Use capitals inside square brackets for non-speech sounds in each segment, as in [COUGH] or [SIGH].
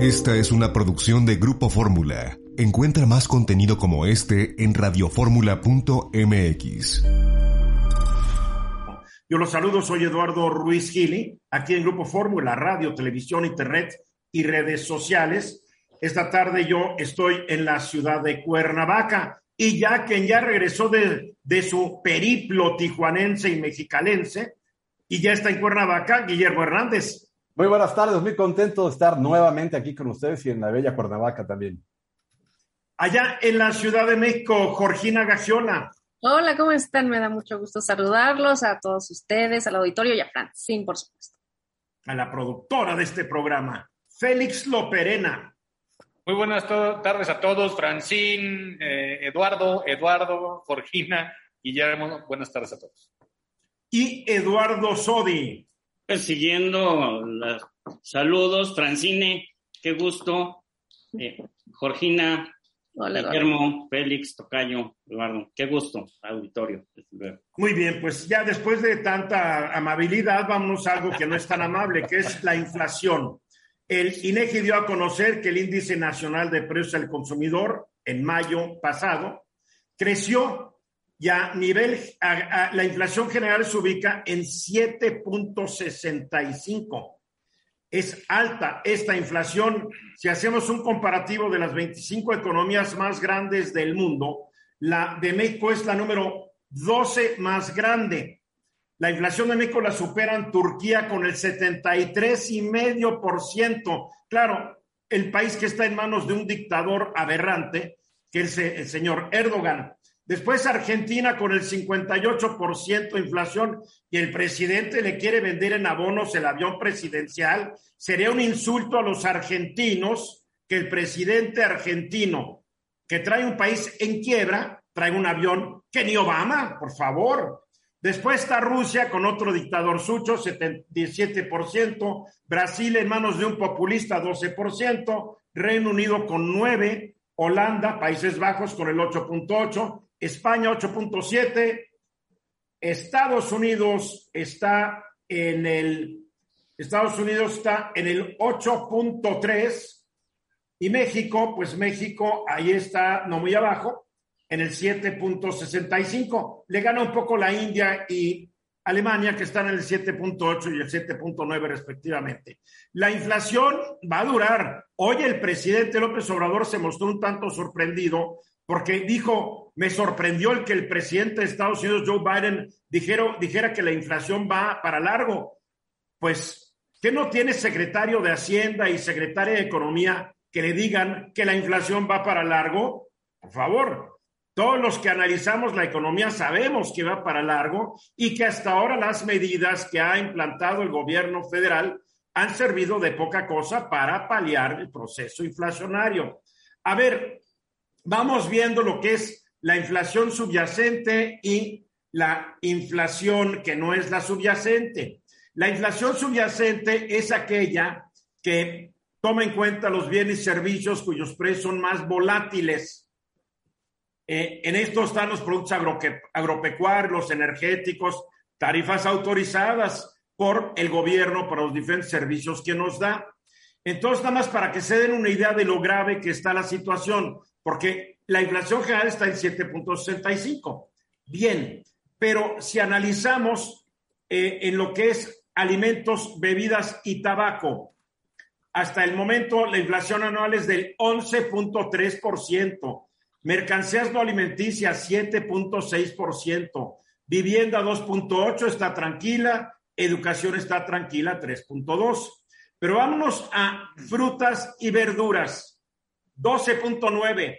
Esta es una producción de Grupo Fórmula. Encuentra más contenido como este en radioformula.mx. Yo los saludo, soy Eduardo Ruiz Gili, aquí en Grupo Fórmula, radio, televisión, internet y redes sociales. Esta tarde yo estoy en la ciudad de Cuernavaca y ya quien ya regresó de, de su periplo tijuanense y mexicalense y ya está en Cuernavaca, Guillermo Hernández. Muy buenas tardes, muy contento de estar nuevamente aquí con ustedes y en la bella Cuernavaca también. Allá en la Ciudad de México, Georgina Gagiola. Hola, ¿cómo están? Me da mucho gusto saludarlos a todos ustedes, al auditorio y a Francine, por supuesto. A la productora de este programa, Félix Loperena. Muy buenas tardes a todos, Francine, eh, Eduardo, Eduardo, Georgina, Guillermo, buenas tardes a todos. Y Eduardo Sodi. Pues siguiendo los saludos, Francine, qué gusto. Eh, Georgina, Hola, Eduardo. Guillermo, Félix, Tocayo, Eduardo, qué gusto, auditorio. Muy bien, pues ya después de tanta amabilidad, vamos a algo que no es tan amable, que es la inflación. El INEGI dio a conocer que el índice nacional de precios al consumidor en mayo pasado creció y a nivel, la inflación general se ubica en 7.65. Es alta esta inflación. Si hacemos un comparativo de las 25 economías más grandes del mundo, la de México es la número 12 más grande. La inflación de México la superan Turquía con el 73,5%. Claro, el país que está en manos de un dictador aberrante, que es el señor Erdogan. Después Argentina con el 58% de inflación y el presidente le quiere vender en abonos el avión presidencial. Sería un insulto a los argentinos que el presidente argentino, que trae un país en quiebra, trae un avión que ni Obama, por favor. Después está Rusia con otro dictador sucho, 17%, Brasil en manos de un populista, 12%, Reino Unido con 9%, Holanda, Países Bajos con el 8.8%, España 8.7, Estados Unidos está en el Estados Unidos está en el 8.3 y México, pues México ahí está no muy abajo en el 7.65. Le gana un poco la India y Alemania que están en el 7.8 y el 7.9 respectivamente. La inflación va a durar. Hoy el presidente López Obrador se mostró un tanto sorprendido porque dijo, me sorprendió el que el presidente de Estados Unidos, Joe Biden, dijera, que la inflación va para largo. Pues, ¿qué no tiene secretario de Hacienda y secretaria de Economía que le digan que la inflación va para largo? Por favor, todos los que analizamos la economía sabemos que va para largo y que hasta ahora las medidas que ha implantado el gobierno federal han servido de poca cosa para paliar el proceso inflacionario. A ver, vamos viendo lo que es la inflación subyacente y la inflación que no es la subyacente. La inflación subyacente es aquella que toma en cuenta los bienes y servicios cuyos precios son más volátiles. Eh, en esto están los productos agrope agropecuarios, los energéticos, tarifas autorizadas por el gobierno para los diferentes servicios que nos da. Entonces, nada más para que se den una idea de lo grave que está la situación, porque la inflación general está en 7.65. Bien, pero si analizamos eh, en lo que es alimentos, bebidas y tabaco, hasta el momento la inflación anual es del 11.3%, mercancías no alimenticias 7.6%, vivienda 2.8% está tranquila, educación está tranquila 3.2%. Pero vámonos a frutas y verduras. 12.9.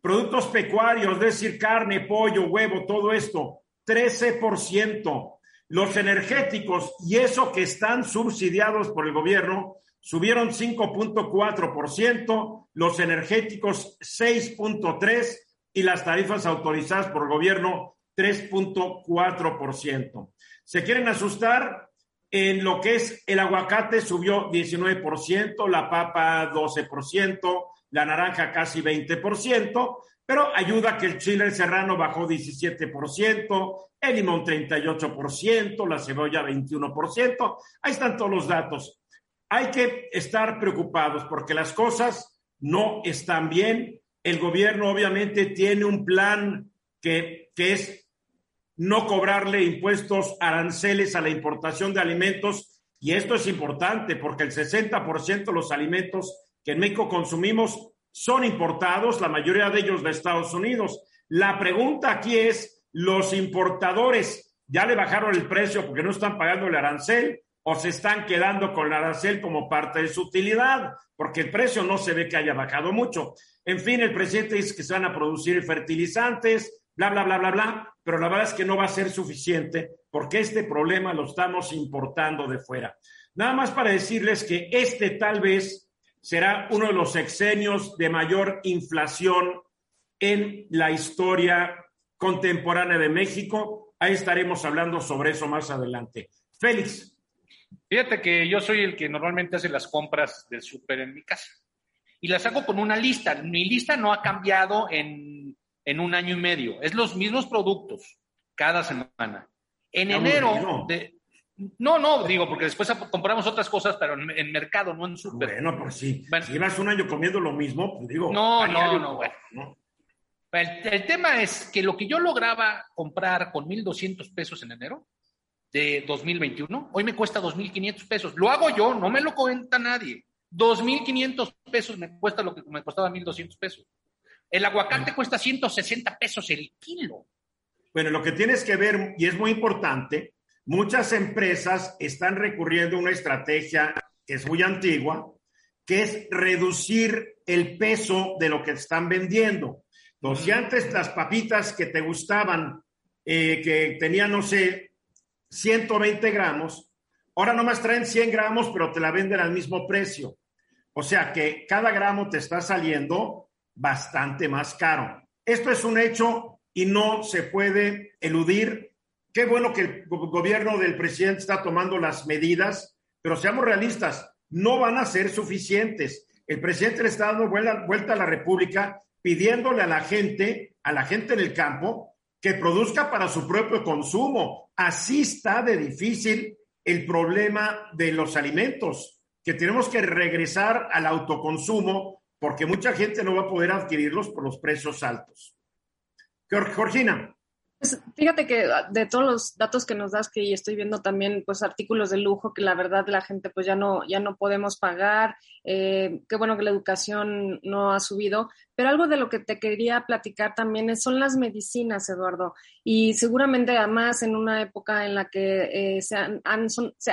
Productos pecuarios, es decir, carne, pollo, huevo, todo esto, 13%. Los energéticos y eso que están subsidiados por el gobierno, subieron 5.4%, los energéticos 6.3% y las tarifas autorizadas por el gobierno 3.4%. ¿Se quieren asustar? En lo que es el aguacate subió 19%, la papa 12%, la naranja casi 20%, pero ayuda que el chile serrano bajó 17%, el limón 38%, la cebolla 21%. Ahí están todos los datos. Hay que estar preocupados porque las cosas no están bien. El gobierno obviamente tiene un plan que, que es no cobrarle impuestos aranceles a la importación de alimentos. Y esto es importante porque el 60% de los alimentos que en México consumimos son importados, la mayoría de ellos de Estados Unidos. La pregunta aquí es, ¿los importadores ya le bajaron el precio porque no están pagando el arancel o se están quedando con el arancel como parte de su utilidad? Porque el precio no se ve que haya bajado mucho. En fin, el presidente dice que se van a producir fertilizantes, bla, bla, bla, bla, bla, pero la verdad es que no va a ser suficiente porque este problema lo estamos importando de fuera. Nada más para decirles que este tal vez será uno de los sexenios de mayor inflación en la historia contemporánea de México. Ahí estaremos hablando sobre eso más adelante. Félix. Fíjate que yo soy el que normalmente hace las compras del súper en mi casa y las hago con una lista. Mi lista no ha cambiado en en un año y medio. Es los mismos productos cada semana. En enero, de, no, no, digo, porque después compramos otras cosas, pero en, mercado, no en super. Bueno, pues sí. si llevas un año comiendo lo mismo, pues digo. No, no, no, bueno. El, tema es que lo que yo lograba comprar con 1.200 pesos en enero de 2021, hoy me cuesta 2.500 pesos. Lo hago yo, no me lo cuenta nadie. 2.500 pesos me cuesta lo que me costaba 1.200 pesos. El aguacate cuesta 160 pesos el kilo. Bueno, lo que tienes que ver, y es muy importante, muchas empresas están recurriendo a una estrategia que es muy antigua, que es reducir el peso de lo que están vendiendo. Entonces, si antes las papitas que te gustaban, eh, que tenían, no sé, 120 gramos, ahora nomás traen 100 gramos, pero te la venden al mismo precio. O sea que cada gramo te está saliendo bastante más caro. Esto es un hecho y no se puede eludir. Qué bueno que el gobierno del presidente está tomando las medidas, pero seamos realistas, no van a ser suficientes. El presidente le está dando vuelta, a la República pidiéndole a la gente, a la gente en el campo, que produzca para su propio consumo. Así está de difícil el problema de los alimentos, que tenemos que regresar al autoconsumo porque mucha gente no va a poder adquirirlos por los precios altos. Georgina. Pues fíjate que ah, de todos los datos que nos das, que estoy viendo también pues artículos de lujo que la verdad la gente pues ya no, ya no podemos pagar, eh, qué bueno que la educación no ha subido, pero algo de lo que te quería platicar también son las medicinas, Eduardo, y seguramente además en una época en la que eh, se han, se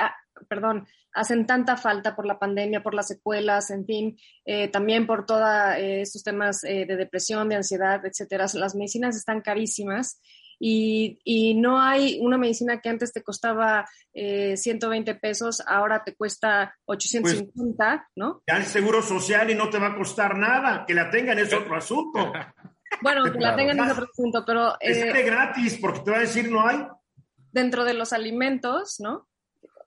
perdón, hacen tanta falta por la pandemia, por las secuelas, en fin, eh, también por todos eh, estos temas eh, de depresión, de ansiedad, etcétera. Las medicinas están carísimas y, y, no hay una medicina que antes te costaba 120 pesos, ahora te cuesta 850, pues, ¿no? Ya el seguro social y no te va a costar nada, que la tengan es otro asunto. [LAUGHS] Bueno, que la tengan es otro asunto, pero... es gratis, porque te va a decir no hay. Dentro de los alimentos, ¿no?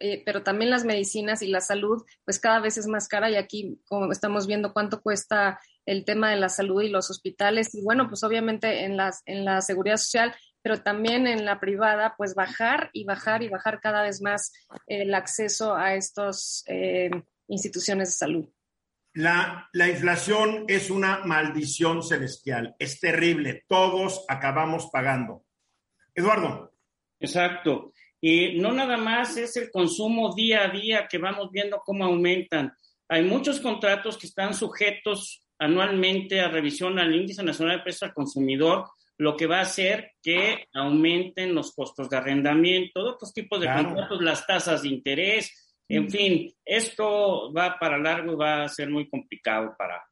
Eh, pero también las medicinas y la salud, pues cada vez es más cara y aquí como estamos viendo cuánto cuesta el tema de la salud y los hospitales y bueno, pues obviamente en, las, en la seguridad social, pero también en la privada, pues bajar y bajar y bajar cada vez más el acceso a estas eh, instituciones de salud. La, la, inflación es una maldición celestial, es terrible, todos acabamos pagando. Eduardo. Exacto. Y no nada más es el consumo día a día que vamos viendo cómo aumentan. Hay muchos contratos que están sujetos anualmente a revisión al Índice Nacional de Precios al Consumidor, lo que va a hacer que aumenten los costos de arrendamiento, otros tipos de contratos, las tasas de interés, en mm. fin, esto va para largo y va a ser muy complicado para,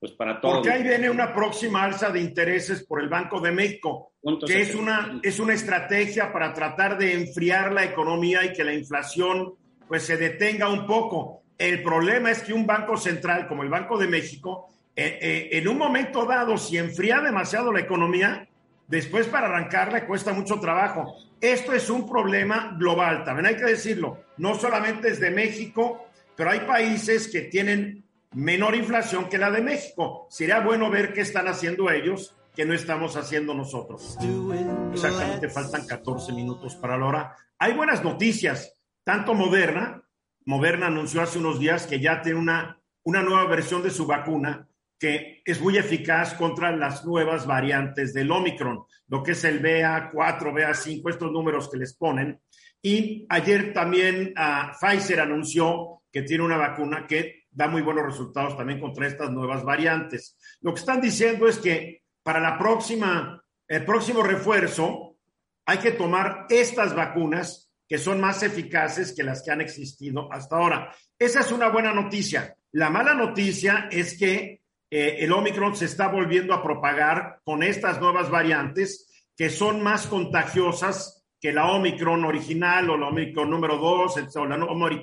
pues para todos. Porque ahí viene una próxima alza de intereses por el Banco de México, que es una, es una estrategia para tratar de enfriar la economía y que la inflación pues se detenga un poco. El problema es que un banco central como el Banco de México, eh, eh, en un momento dado, si enfría demasiado la economía, después para arrancarla cuesta mucho trabajo. Esto es un problema global, también hay que decirlo. No solamente es de México, pero hay países que tienen menor inflación que la de México. Sería bueno ver qué están haciendo ellos que no estamos haciendo nosotros. Exactamente, faltan 14 minutos para la hora. Hay buenas noticias, tanto Moderna, Moderna anunció hace unos días que ya tiene una, una nueva versión de su vacuna que es muy eficaz contra las nuevas variantes del Omicron, lo que es el BA4, BA5, estos números que les ponen. Y ayer también uh, Pfizer anunció que tiene una vacuna que da muy buenos resultados también contra estas nuevas variantes. Lo que están diciendo es que para la próxima, el próximo refuerzo, hay que tomar estas vacunas que son más eficaces que las que han existido hasta ahora. Esa es una buena noticia. La mala noticia es que eh, el Omicron se está volviendo a propagar con estas nuevas variantes que son más contagiosas que la Omicron original o la Omicron número 2 o la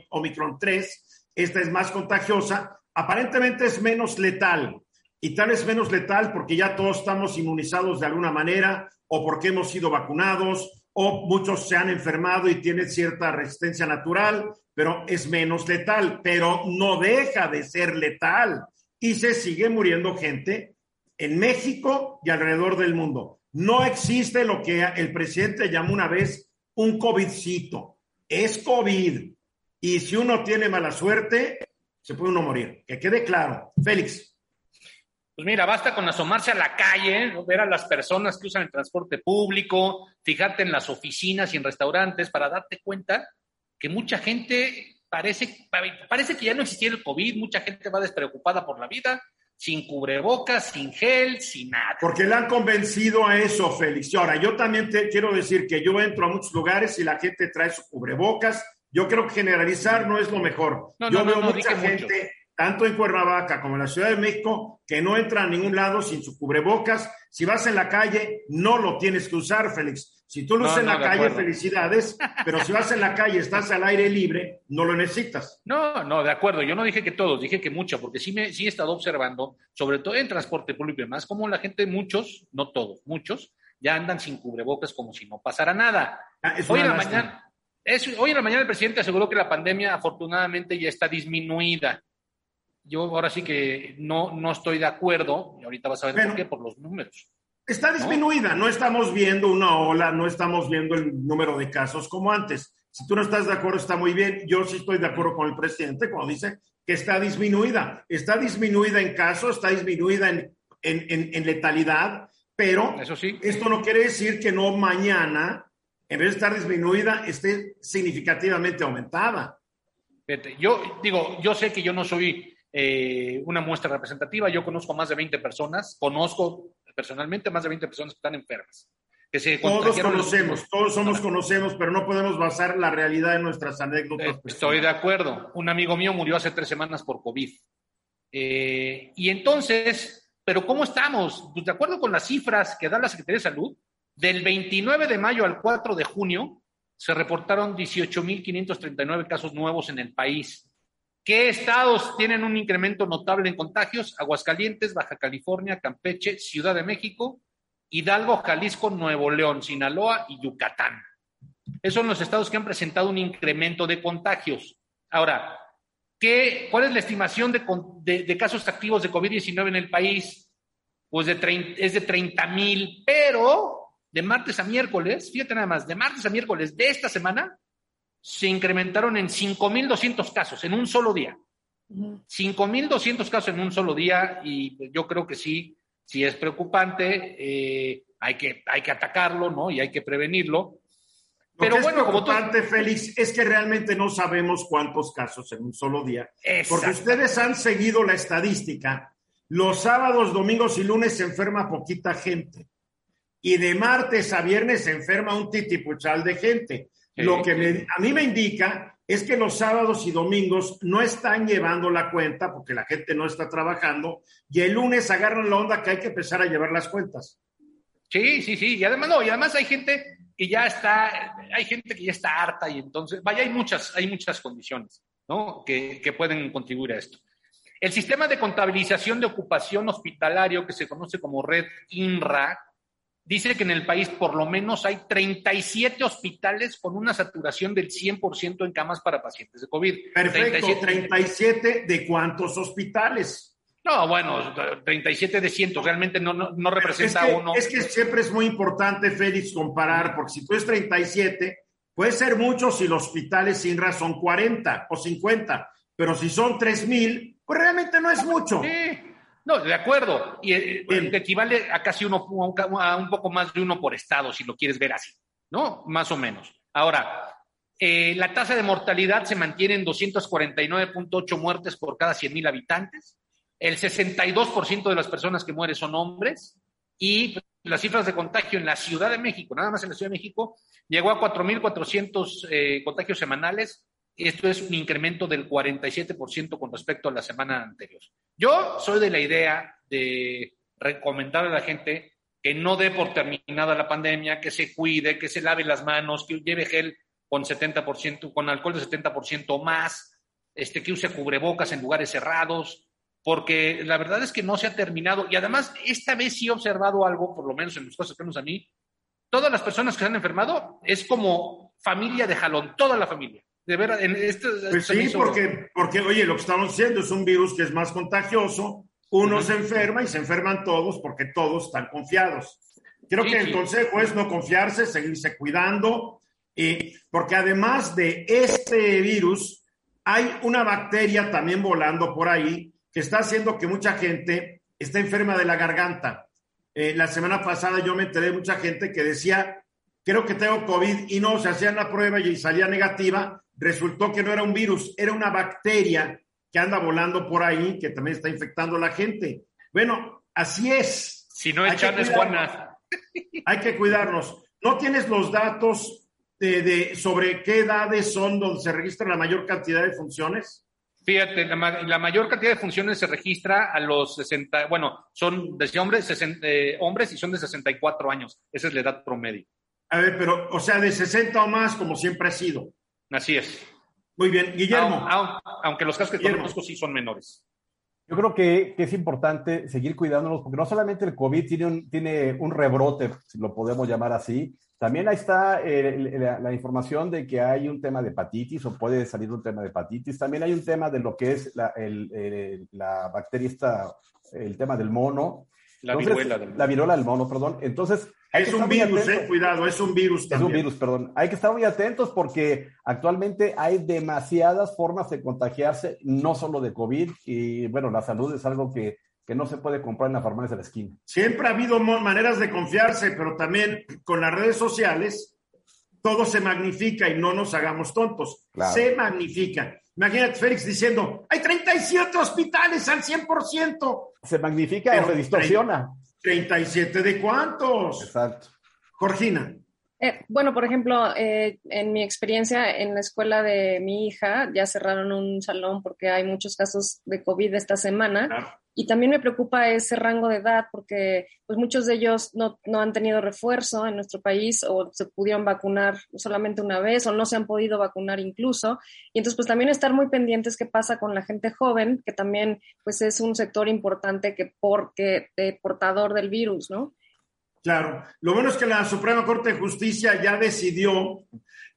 Omicron 3. Esta es más contagiosa. Aparentemente es menos letal y tal es menos letal porque ya todos estamos inmunizados de alguna manera o porque hemos sido vacunados o muchos se han enfermado y tienen cierta resistencia natural, pero es menos letal, pero no deja de ser letal y se sigue muriendo gente en México y alrededor del mundo. No existe lo que el presidente llamó una vez un COVIDcito. Es COVID. Y si uno tiene mala suerte, se puede uno morir. Que quede claro. Félix. Pues mira, basta con asomarse a la calle, ver a las personas que usan el transporte público, fijarte en las oficinas y en restaurantes para darte cuenta que mucha gente parece, parece que ya no existiera el COVID, mucha gente va despreocupada por la vida, sin cubrebocas, sin gel, sin nada. Porque le han convencido a eso, Félix. Ahora, yo también te quiero decir que yo entro a muchos lugares y la gente trae su cubrebocas. Yo creo que generalizar no es lo mejor. yo veo mucha gente tanto en Cuernavaca como en la Ciudad de México, que no entra a ningún lado sin su cubrebocas. Si vas en la calle, no lo tienes que usar, Félix. Si tú lo usas en la calle, felicidades, pero si vas en la calle, estás al aire libre, no lo necesitas. No, no, de acuerdo. Yo no dije que todos, dije que mucho, porque sí, me, sí he estado observando, sobre todo en transporte público y demás, como la gente, muchos, no todos, muchos, ya andan sin cubrebocas como si no pasara nada. Ah, hoy, en la mañana, hoy en la mañana el presidente aseguró que la pandemia afortunadamente ya está disminuida yo ahora sí que no, no estoy de acuerdo, y ahorita vas a ver por qué, por los números. Está disminuida, ¿no? estamos viendo una ola, no estamos viendo el número de casos como antes. Si tú no estás de acuerdo, está muy bien. Yo sí estoy de acuerdo con el presidente cuando dice que está disminuida. Está disminuida en casos, está disminuida en, en, en, letalidad, pero Eso sí. esto no quiere decir que no mañana, en vez de estar disminuida, esté significativamente aumentada. Yo digo, yo sé que yo no soy eh, una muestra representativa. Yo conozco más de 20 personas, conozco personalmente más de 20 personas que están enfermas. Que se todos conocemos, todos somos conocemos, pero no podemos basar la realidad en nuestras anécdotas. Eh, estoy de acuerdo. Un amigo mío murió hace tres semanas por COVID. Eh, y entonces, ¿pero cómo estamos? Pues de acuerdo con las cifras que da la Secretaría de Salud, del 29 de mayo al 4 de junio se reportaron 18.539 casos nuevos en el país. ¿Qué estados tienen un incremento notable en contagios? Aguascalientes, Baja California, Campeche, Ciudad de México, Hidalgo, Jalisco, Nuevo León, Sinaloa y Yucatán. Esos son los estados que han presentado un incremento de contagios. Ahora, ¿qué, ¿cuál es la estimación de, casos activos de COVID-19 en el país? Pues de es de 30 mil, pero de martes a miércoles, fíjate nada más, de martes a miércoles de esta semana, se incrementaron en 5.200 casos en un solo día. 5.200 casos en un solo día y yo creo que sí, sí es preocupante, eh, hay, que, hay que atacarlo, ¿no? Y hay que prevenirlo. Pero bueno, es preocupante, Félix, es que realmente no sabemos cuántos casos en un solo día. Porque ustedes han seguido la estadística. Los sábados, domingos y lunes se enferma poquita gente. Y de martes a viernes se enferma un titipuchal de gente. Lo que a mí me indica es que los sábados y domingos no están llevando la cuenta porque la gente no está trabajando y el lunes agarran la onda que hay que empezar a llevar las cuentas. Sí, sí, sí. Y además, no, y además hay gente que ya está, hay gente que ya está harta y entonces, vaya, hay muchas, hay muchas condiciones. ¿no? que, que pueden contribuir a esto. El sistema de contabilización de ocupación hospitalario, que se conoce como Red INRA, dice que en el país por lo menos hay 37 hospitales con una saturación del 100% en camas para pacientes de COVID. Perfecto, 37, de cuántos hospitales? No, bueno, 37 de cientos, realmente no, no, representa es que, uno. Es que siempre es muy importante, Félix, comparar, porque si tú es 37, puede ser mucho si los hospitales INRA son 40 o 50, pero si son 3 mil, pues realmente no es mucho. Sí. No, de acuerdo. Y eh, equivale a casi uno, a un poco más de uno por estado, si lo quieres ver así, ¿no? Más o menos. Ahora, eh, la tasa de mortalidad se mantiene en 249.8 muertes por cada 100.000 habitantes. El 62% de las personas que mueren son hombres. Y las cifras de contagio en la Ciudad de México, nada más en la Ciudad de México, llegó a 4.400 eh, contagios semanales, esto es un incremento del 47% con respecto a la semana anterior. Yo soy de la idea de recomendar a la gente que no dé por terminada la pandemia, que se cuide, que se lave las manos, que lleve gel con 70%, con alcohol de 70% más, este, que use cubrebocas en lugares cerrados, porque la verdad es que no se ha terminado. Y además, esta vez sí he observado algo, por lo menos en los casos cercanos a mí, todas las personas que se han enfermado es como familia de jalón, toda la familia. De ver, en este, pues sí, porque, porque, oye, lo que estamos diciendo es un virus que es más contagioso, uno se enferma y se enferman todos porque todos están confiados. Creo que el consejo es no confiarse, seguirse cuidando, y porque además de este virus, hay una bacteria también volando por ahí que está haciendo que mucha gente esté enferma de la garganta. Eh, la semana pasada yo me enteré de mucha gente que decía, creo que tengo COVID y no, se hacían la prueba y salía negativa resultó que no era un virus, era una bacteria que anda volando por ahí, que también está infectando a la gente. Bueno, así es. Si no echan es Juana. [LAUGHS] Hay que cuidarnos. ¿No tienes los datos de, sobre qué edades son donde se registra la mayor cantidad de funciones? Fíjate, la, mayor cantidad de funciones se registra a los 60, bueno, son de hombres, 60, eh, hombres y son de 64 años. Esa es la edad promedio. A ver, pero, o sea, de 60 o más, como siempre ha sido. Así es. Muy bien, Guillermo. Aunque los casos que conozco sí son menores. Yo creo que, es importante seguir cuidándonos, porque no solamente el COVID tiene un, tiene un rebrote, si lo podemos llamar así, también ahí está eh, la, información de que hay un tema de hepatitis o puede salir un tema de hepatitis. También hay un tema de lo que es la, la bacteria, esta, el tema del mono. La viruela del mono. La viruela del mono, perdón. Entonces, es un virus, eh, cuidado, es un virus también. Es un virus, perdón. Hay que estar muy atentos porque actualmente hay demasiadas formas de contagiarse, no solo de COVID, y bueno, la salud es algo que, que no se puede comprar en la farmacia de la esquina. Siempre ha habido maneras de confiarse, pero también con las redes sociales todo se magnifica y no nos hagamos tontos. Se magnifica. Imagínate Félix diciendo, hay 37 hospitales al 100%. Se magnifica o se distorsiona. 37 de cuántos. Exacto. Georgina. Eh, bueno, por ejemplo, eh, en mi experiencia en la escuela de mi hija, ya cerraron un salón porque hay muchos casos de COVID esta semana. Y también me preocupa ese rango de edad porque pues, muchos de ellos no, no, han tenido refuerzo en nuestro país o se pudieron vacunar solamente una vez o no se han podido vacunar incluso. Y entonces, pues también estar muy pendientes qué pasa con la gente joven, que también pues es un sector importante que porque de portador del virus, ¿no? Claro, lo bueno es que la Suprema Corte de Justicia ya decidió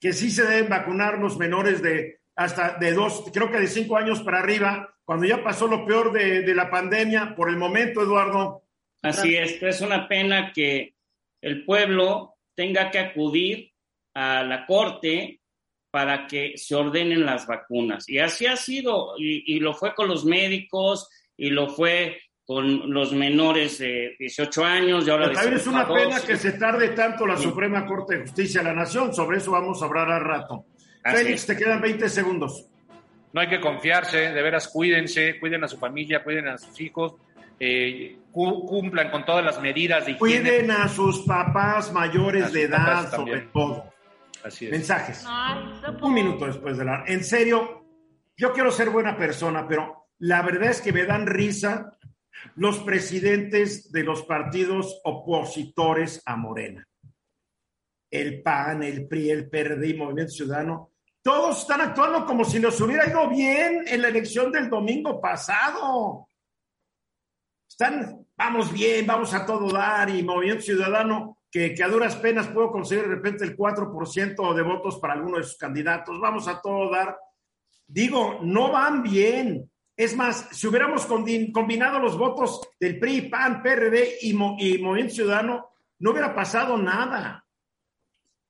que sí se deben vacunar los menores de hasta de dos, creo que de cinco años para arriba, cuando ya pasó lo peor de, de la pandemia, por el momento, Eduardo. Así es, es una pena que el pueblo tenga que acudir a la Corte para que se ordenen las vacunas. Y así ha sido, y, y lo fue con los médicos, y lo fue con los menores de 18 años y ahora también es una pena que se tarde tanto la Suprema Corte de Justicia de la Nación. Sobre eso vamos a hablar al rato. Félix, te quedan 20 segundos. No hay que confiarse, de veras cuídense, cuiden a su familia, cuiden a sus hijos, eh, cumplan con todas las medidas de higiene. Cuiden a sus papás mayores de edad, sobre todo. Así es. Mensajes. Un minuto después de la... En serio, yo quiero ser buena persona, pero la verdad es que me dan risa los presidentes de los partidos opositores a Morena. El PAN, el PRI, el PRD, Movimiento Ciudadano, todos están actuando como si les hubiera ido bien en la elección del domingo pasado. Están, vamos bien, vamos a todo dar y Movimiento Ciudadano, que, que a duras penas puedo conseguir de repente el 4% de votos para alguno de sus candidatos, vamos a todo dar. Digo, no van bien. Es más, si hubiéramos combinado los votos del PRI, PAN, PRD y, y Movimiento Ciudadano, no hubiera pasado nada.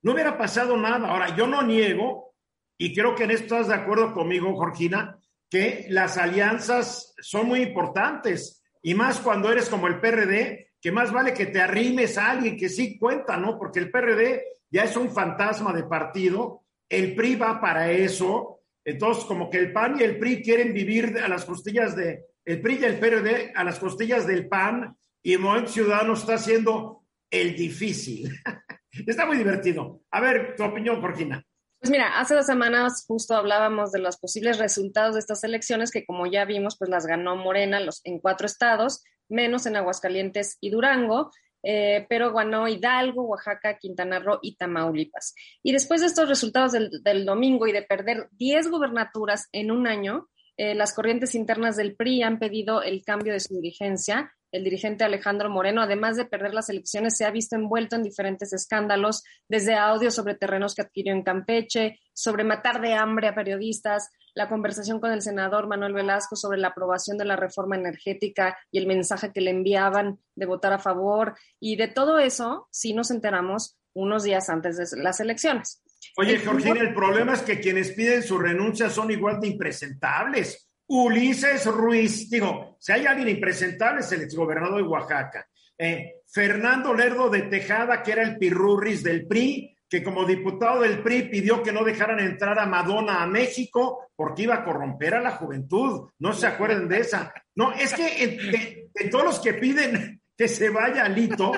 No hubiera pasado nada. Ahora, yo no niego, y creo que en esto estás de acuerdo conmigo, Jorgina, que las alianzas son muy importantes. Y más cuando eres como el PRD, que más vale que te arrimes a alguien que sí cuenta, ¿no? Porque el PRD ya es un fantasma de partido, el PRI va para eso, entonces, como que el PAN y el PRI quieren vivir a las costillas de, el PRI y el PRD a las costillas del PAN y Movimiento Ciudadano está haciendo el difícil. [LAUGHS] está muy divertido. A ver, tu opinión, Jorgina. Pues mira, hace dos semanas justo hablábamos de los posibles resultados de estas elecciones que como ya vimos, pues las ganó Morena los, en cuatro estados, menos en Aguascalientes y Durango. Eh, pero ganó Hidalgo, Oaxaca, Quintana Roo y Tamaulipas. Y después de estos resultados del, domingo y de perder 10 gubernaturas en un año, eh, las corrientes internas del PRI han pedido el cambio de su dirigencia el dirigente Alejandro Moreno, además de perder las elecciones, se ha visto envuelto en diferentes escándalos, desde audios sobre terrenos que adquirió en Campeche, sobre matar de hambre a periodistas, la conversación con el senador Manuel Velasco sobre la aprobación de la reforma energética y el mensaje que le enviaban de votar a favor. Y de todo eso, sí nos enteramos unos días antes de las elecciones. Oye, Georgina, el problema es que quienes piden su renuncia son igual de impresentables. Ulises Ruiz, digo, si hay alguien impresentable es el exgobernador de Oaxaca. Eh, Fernando Lerdo de Tejada, que era el pirurris del PRI, que como diputado del PRI pidió que no dejaran entrar a Madonna a México porque iba a corromper a la juventud. No se acuerden de esa. No, es que de, todos los que piden que se vaya Lito,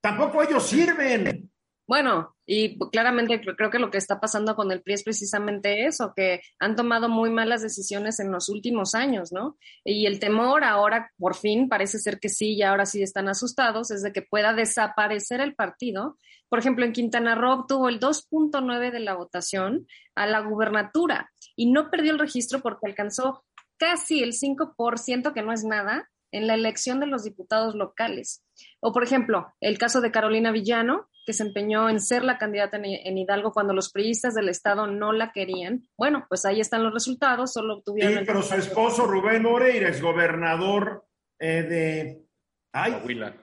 tampoco ellos sirven. Bueno, y claramente creo que lo que está pasando con el PRI es precisamente eso, que han tomado muy malas decisiones en los últimos años, ¿no? Y el temor ahora, por fin, parece ser que sí, y ahora sí están asustados, es de que pueda desaparecer el partido. Por ejemplo, en Quintana Roo tuvo el 2.9 de la votación a la gubernatura y no perdió el registro porque alcanzó casi el 5%, que no es nada, en la elección de los diputados locales. O, por ejemplo, el caso de Carolina Villano, que se empeñó en ser la candidata en, Hidalgo cuando los priistas del Estado no la querían. Bueno, pues ahí están los resultados, solo obtuvieron... Sí, pero su esposo Rubén Moreira es gobernador eh, de... Coahuila.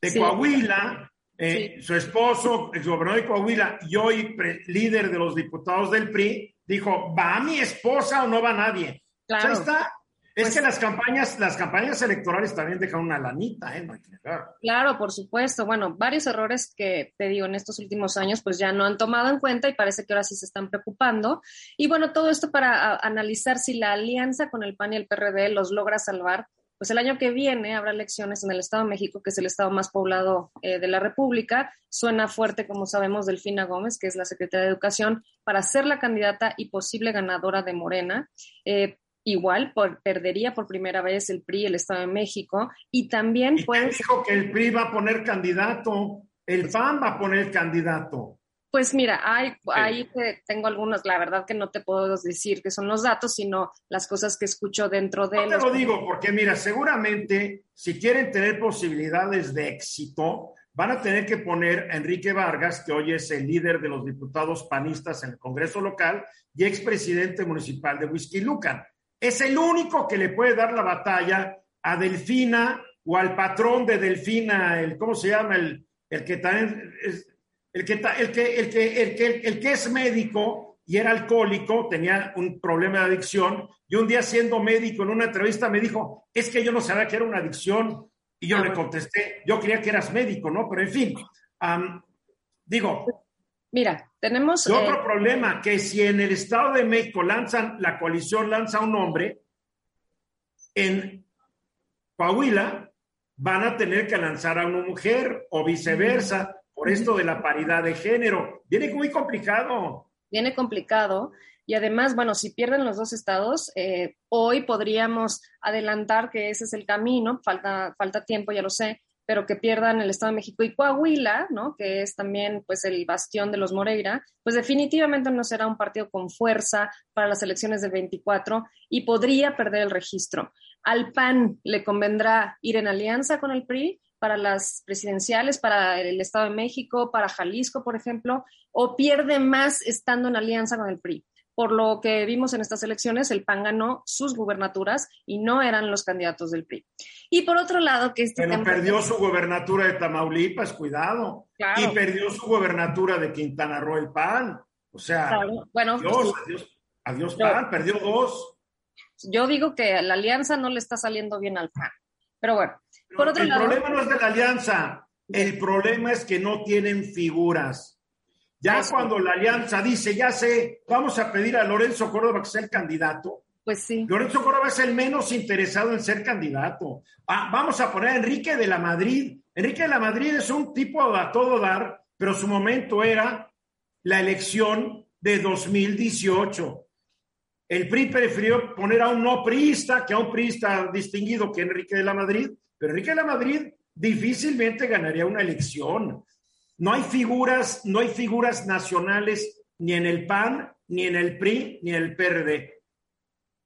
De Coahuila. Eh, su esposo, ex gobernador de Coahuila y hoy líder de los diputados del PRI, dijo, ¿va mi esposa o no va nadie? Claro. está es pues que las campañas, las campañas electorales también dejan una lanita, ¿eh? Claro, por supuesto. Bueno, varios errores que te digo en estos últimos años, pues ya no han tomado en cuenta y parece que ahora sí se están preocupando. Y bueno, todo esto para analizar si la alianza con el PAN y el PRD los logra salvar. Pues el año que viene habrá elecciones en el Estado de México, que es el estado más poblado eh, de la República. Suena fuerte, como sabemos, Delfina Gómez, que es la secretaria de Educación, para ser la candidata y posible ganadora de Morena. Eh, igual por, perdería por primera vez el PRI, el Estado de México, y también ¿Y puede... dijo que el PRI va a poner candidato? El PAN va a poner candidato. Pues mira, hay, ahí tengo algunos, la verdad que no te puedo decir que son los datos, sino las cosas que escucho dentro de... No te lo digo porque mira, seguramente si quieren tener posibilidades de éxito, van a tener que poner a Enrique Vargas, que hoy es el líder de los diputados panistas en el Congreso local y expresidente municipal de Whisky Lucan es el único que le puede dar la batalla a Delfina o al patrón de Delfina, el, ¿cómo se llama? El, el que también es, el que, el, que, el, que, el, que, el que es médico y era alcohólico, tenía un problema de adicción, y un día siendo médico en una entrevista me dijo, es que yo no sabía que era una adicción, y yo le contesté, yo creía que eras médico, ¿no? Pero en fin, digo, Mira, tenemos... otro eh, problema, que si en el Estado de México lanzan, la coalición lanza un hombre, en Coahuila van a tener que lanzar a una mujer o viceversa, por esto de la paridad de género. Viene muy complicado. Viene complicado. Y además, bueno, si pierden los dos estados, eh, hoy podríamos adelantar que ese es el camino, falta, falta tiempo, ya lo sé, pero que pierdan el Estado de México y Coahuila, ¿no? Que es también pues el bastión de los Moreira, pues definitivamente no será un partido con fuerza para las elecciones del 24 y podría perder el registro. Al PAN le convendrá ir en alianza con el PRI para las presidenciales, para el Estado de México, para Jalisco, por ejemplo, o pierde más estando en alianza con el PRI por lo que vimos en estas elecciones, el PAN ganó sus gubernaturas y no eran los candidatos del PRI. Y por otro lado, que este Pero perdió su gubernatura de Tamaulipas, cuidado. Y perdió su gubernatura de Quintana Roo el PAN. O sea, bueno, adiós, adiós, adiós PAN, perdió dos. Yo digo que la alianza no le está saliendo bien al PAN. Pero bueno, por otro el lado. El problema no es de la alianza, el problema es que no tienen figuras. Ya cuando la alianza dice, ya sé, vamos a pedir a Lorenzo Córdoba que sea el candidato. Pues sí. Lorenzo Córdoba es el menos interesado en ser candidato. Ah, vamos a poner a Enrique de la Madrid. Enrique de la Madrid es un tipo a todo dar, pero su momento era la elección de 2018. El PRI prefirió poner a un no priista que a un priista distinguido que Enrique de la Madrid, pero Enrique de la Madrid difícilmente ganaría una elección. No hay figuras, no hay figuras nacionales ni en el PAN, ni en el PRI, ni en el PRD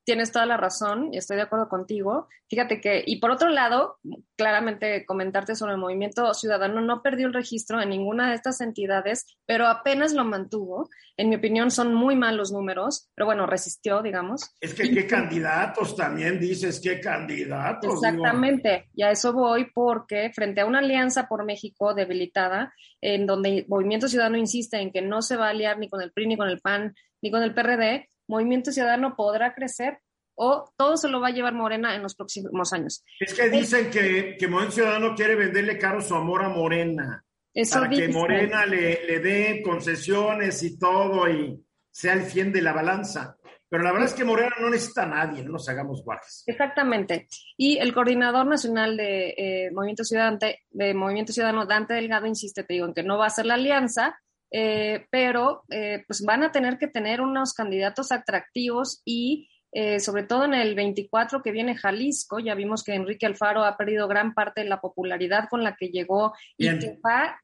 tienes toda la razón y estoy de acuerdo contigo. Fíjate que, y por otro lado, claramente comentarte sobre el movimiento ciudadano no perdió el registro en ninguna de estas entidades, pero apenas lo mantuvo. En mi opinión, son muy malos números, pero bueno, resistió, digamos. Es que qué candidatos también dices, qué candidatos. Exactamente, y a eso voy porque frente a una alianza por México debilitada, en donde Movimiento Ciudadano insiste en que no se va a aliar ni con el PRI, ni con el PAN, ni con el PRD, Movimiento Ciudadano podrá crecer o todo se lo va a llevar Morena en los próximos años. Es que dicen que, que Movimiento Ciudadano quiere venderle caro su amor a Morena. para que Morena le, le dé concesiones y todo y sea el fiel de la balanza. Pero la verdad es que Morena no necesita a nadie, no nos hagamos guajes. Exactamente. Y el coordinador nacional de, eh, Movimiento Ciudadano, de Movimiento Ciudadano, Dante Delgado, insiste, te digo, en que no va a ser la alianza, eh, pero eh, pues van a tener que tener unos candidatos atractivos y eh, sobre todo en el 24 que viene Jalisco, ya vimos que Enrique Alfaro ha perdido gran parte de la popularidad con la que llegó y que va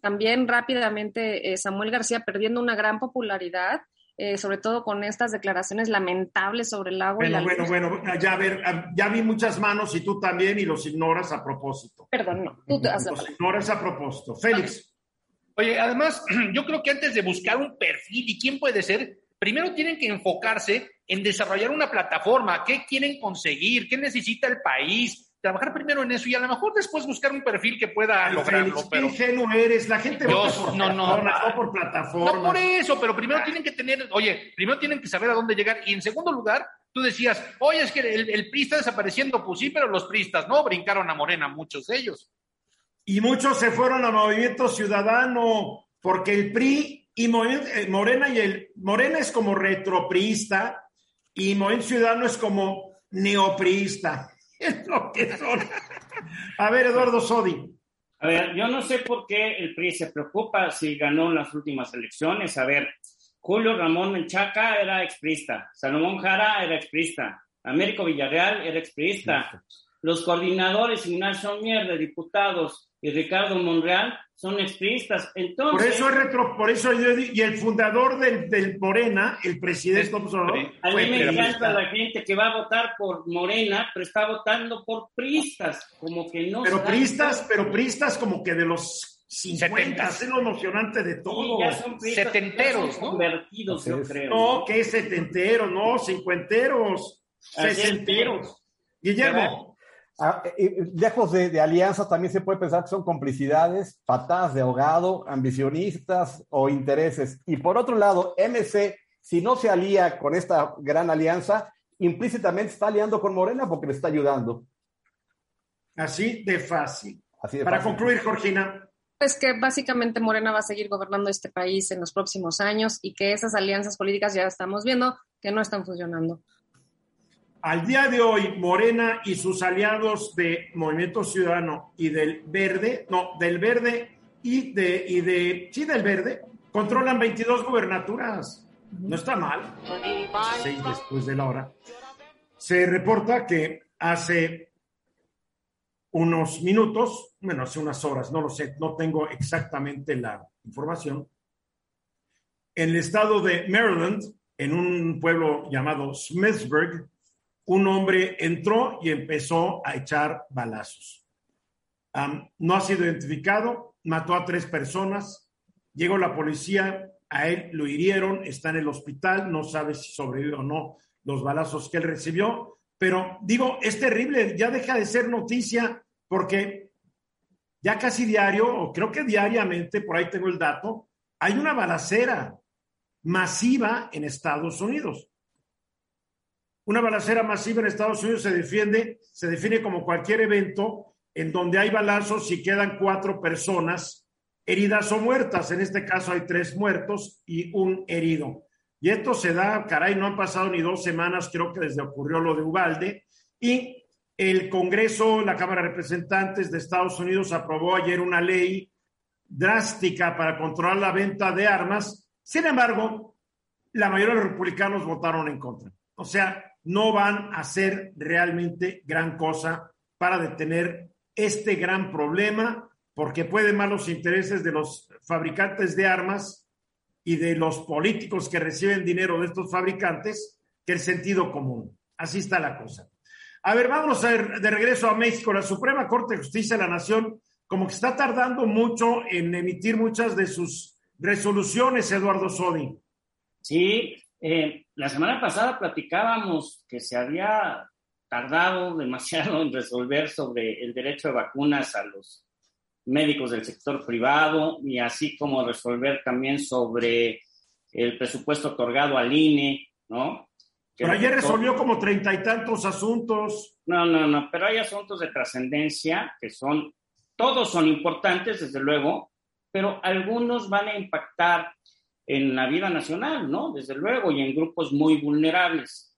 también rápidamente Samuel García perdiendo una gran popularidad. sobre todo con estas declaraciones lamentables sobre el agua. Bueno, bueno, bueno, ya, ver, ya vi muchas manos y tú también y los ignoras a propósito. Perdón, no, tú te Los ignoras a propósito. Félix. Oye, además, [CLEARS THROAT] yo creo que antes de buscar un perfil y quién puede ser, primero tienen que enfocarse en desarrollar una plataforma, qué quieren conseguir, qué necesita el país, trabajar primero en eso y a lo mejor después buscar un perfil que pueda lograrlo. pero ingenuo eres, la gente por no, no, no, por plataforma. No por eso, pero primero tienen que tener, oye, primero tienen que saber a dónde llegar y en segundo lugar, tú decías, oye, es que el, el PRI está desapareciendo, pues sí, pero los PRIistas no, brincaron a Morena muchos de ellos. Y muchos se fueron a Movimiento Ciudadano porque el PRI y eh, Morena y el Morena es como retropriista y Movimiento Ciudadano es como neopriista. [LAUGHS] Es lo que son. A ver, Eduardo Sodi. A ver, yo no sé por qué el PRI se preocupa si ganó en las últimas elecciones. A ver, Julio Ramón Menchaca era exprista, Salomón Jara era exprista, Américo Villarreal era exprista, los coordinadores Ignacio Mier de diputados y Ricardo Monreal son extremistas. Entonces, por eso es retro, por eso yo y el fundador del, del Morena, el presidente A mí me encanta la gente que va a votar por Morena, pero está votando por pristas, como que no. Pero pristas, pero pristas como que de los 50, es lo emocionante de todo. ya son pristas, setenteros, ¿no? convertidos, yo creo. No, que setenteros, no, cincuenteros, sesenteros. Guillermo. Ah, lejos de, de, alianzas, también se puede pensar que son complicidades, patadas de ahogado, ambicionistas o intereses. Y por otro lado, MC, si no se alía con esta gran alianza, implícitamente está aliando con Morena porque le está ayudando. Así de fácil. Para concluir, Georgina. Pues que básicamente Morena va a seguir gobernando este país en los próximos años y que esas alianzas políticas ya estamos viendo que no están funcionando. Al día de hoy, Morena y sus aliados de Movimiento Ciudadano y del Verde, no, del Verde y de, y de, sí, del Verde, controlan 22 gubernaturas. No está mal. Seis después de la hora. Se reporta que hace unos minutos, bueno, hace unas horas, no lo sé, no tengo exactamente la información. En el estado de Maryland, en un pueblo llamado Smithsburg, un hombre entró y empezó a echar balazos. no ha sido identificado, mató a tres personas, llegó la policía, a él lo hirieron, está en el hospital, no sabe si sobrevivió o no los balazos que él recibió, pero digo, es terrible, ya deja de ser noticia porque ya casi diario, o creo que diariamente, por ahí tengo el dato, hay una balacera masiva en Estados Unidos. Una balacera masiva en Estados Unidos se defiende, se define como cualquier evento en donde hay balazos y quedan cuatro personas heridas o muertas. En este caso hay tres muertos y un herido. Y esto se da, caray, no han pasado ni dos semanas, creo que desde ocurrió lo de Ubalde. Y el Congreso, la Cámara de Representantes de Estados Unidos aprobó ayer una ley drástica para controlar la venta de armas. Sin embargo, la mayoría de los republicanos votaron en contra. O sea, no van a hacer realmente gran cosa para detener este gran problema, porque pueden más los intereses de los fabricantes de armas y de los políticos que reciben dinero de estos fabricantes que el sentido común. Así está la cosa. A ver, vamos a ver de regreso a México. La Suprema Corte de Justicia de la Nación como que está tardando mucho en emitir muchas de sus resoluciones, Eduardo Sodi. Sí, eh, la semana pasada platicábamos que se había tardado [LAUGHS] demasiado en resolver sobre el derecho de vacunas a los médicos del sector privado y así como resolver también sobre el presupuesto otorgado al INE, ¿no? pero ayer resolvió como treinta y tantos asuntos. No, no, no, pero hay asuntos de trascendencia que son, todos son importantes, desde luego, pero algunos van a impactar en la vida nacional, ¿no? Desde luego, y en grupos muy vulnerables.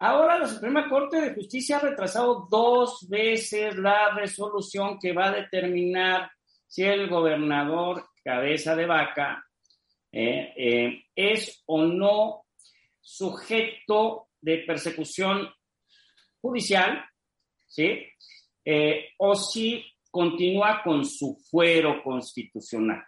Ahora la Suprema Corte de Justicia ha retrasado dos veces la resolución que va a determinar si el gobernador cabeza de vaca eh, eh, es o no sujeto de persecución judicial, ¿sí? Eh, o si continúa con su fuero constitucional.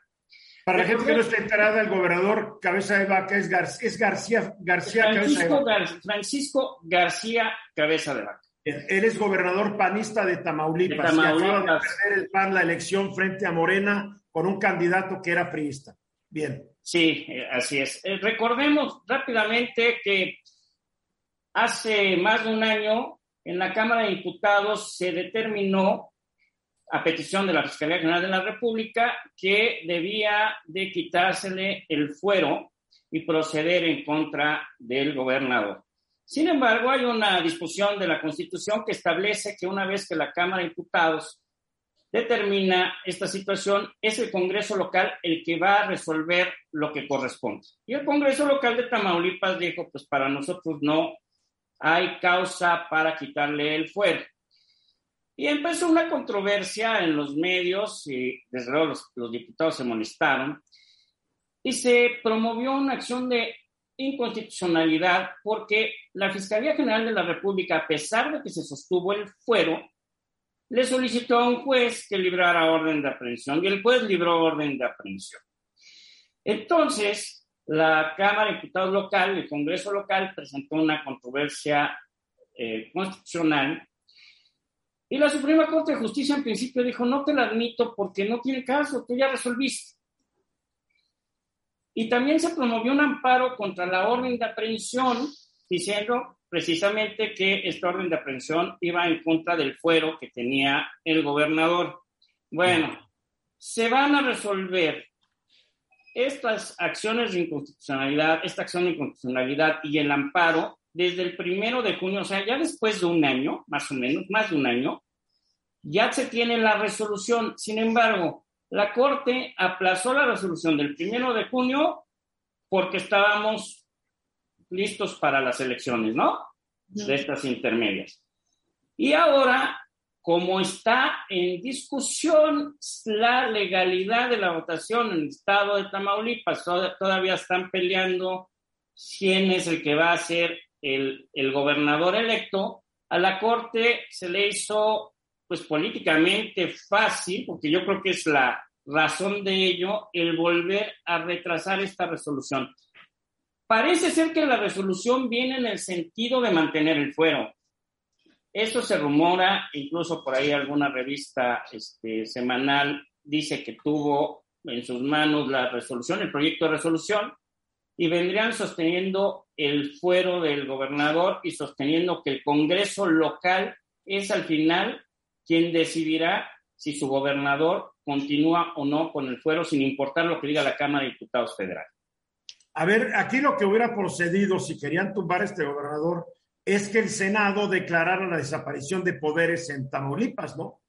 Para la gente que no está enterada, el gobernador Cabeza de Vaca es, García, García Francisco, Cabeza Francisco García Cabeza de Vaca. Él es gobernador panista de Tamaulipas, de Tamaulipas. y acaba de perder el PAN la elección frente a Morena con un candidato que era priista. Bien. Sí, eh, así es. Eh, recordemos rápidamente que hace más de un año en la Cámara de Diputados se determinó a petición de la Fiscalía General de la República, que debía de quitársele el fuero y proceder en contra del gobernador. Sin embargo, hay una discusión de la Constitución que establece que una vez que la Cámara de Diputados determina esta situación, es el Congreso local el que va a resolver lo que corresponde. Y el Congreso local de Tamaulipas dijo, pues para nosotros no hay causa para quitarle el fuero. Y empezó una controversia en los medios, y desde luego los, diputados se molestaron, y se promovió una acción de inconstitucionalidad porque la Fiscalía General de la República, a pesar de que se sostuvo el fuero, le solicitó a un juez que librara orden de aprehensión y el juez libró orden de aprehensión. Entonces, la Cámara de Diputados local, el Congreso local, presentó una controversia eh, constitucional y la Suprema Corte de Justicia en principio dijo, no te la admito porque no tiene caso, tú ya resolviste. Y también se promovió un amparo contra la orden de aprehensión, diciendo precisamente que esta orden de aprehensión iba en contra del fuero que tenía el gobernador. Bueno, se van a resolver estas acciones de inconstitucionalidad, esta acción de inconstitucionalidad y el amparo desde el primero de junio, o sea, ya después de un año, más o menos, más de un año, ya se tiene la resolución. Sin embargo, la Corte aplazó la resolución del primero de junio porque estábamos listos para las elecciones, ¿no? De estas intermedias. Y ahora, como está en discusión la legalidad de la votación en el estado de Tamaulipas, todavía están peleando quién es el que va a ser el, gobernador electo, a la Corte se le hizo pues políticamente fácil, porque yo creo que es la razón de ello, el volver a retrasar esta resolución. Parece ser que la resolución viene en el sentido de mantener el fuero. Eso se rumora, incluso por ahí alguna revista este, semanal dice que tuvo en sus manos la resolución, el proyecto de resolución, y vendrían sosteniendo el fuero del gobernador y sosteniendo que el Congreso local es al final quien decidirá si su gobernador continúa o no con el fuero, sin importar lo que diga la Cámara de Diputados Federal. A ver, aquí lo que hubiera procedido si querían tumbar a este gobernador es que el Senado declarara la desaparición de poderes en Tamaulipas, ¿no?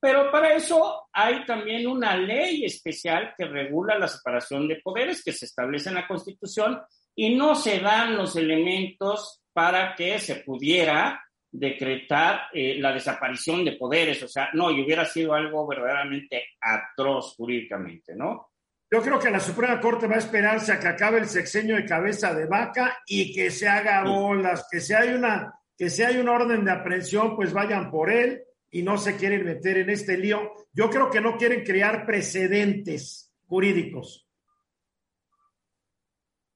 Pero para eso hay también una ley especial que regula la separación de poderes que se establece en la Constitución y no se dan los elementos para que se pudiera decretar eh, la desaparición de poderes. O sea, no, y hubiera sido algo verdaderamente atroz jurídicamente, ¿no? Yo creo que la Suprema Corte va a esperarse a que acabe el sexenio de cabeza de vaca y que se haga bolas, que si hay una, que si hay una orden de aprehensión, pues vayan por él y no se quieren meter en este lío. Yo creo que no quieren crear precedentes jurídicos.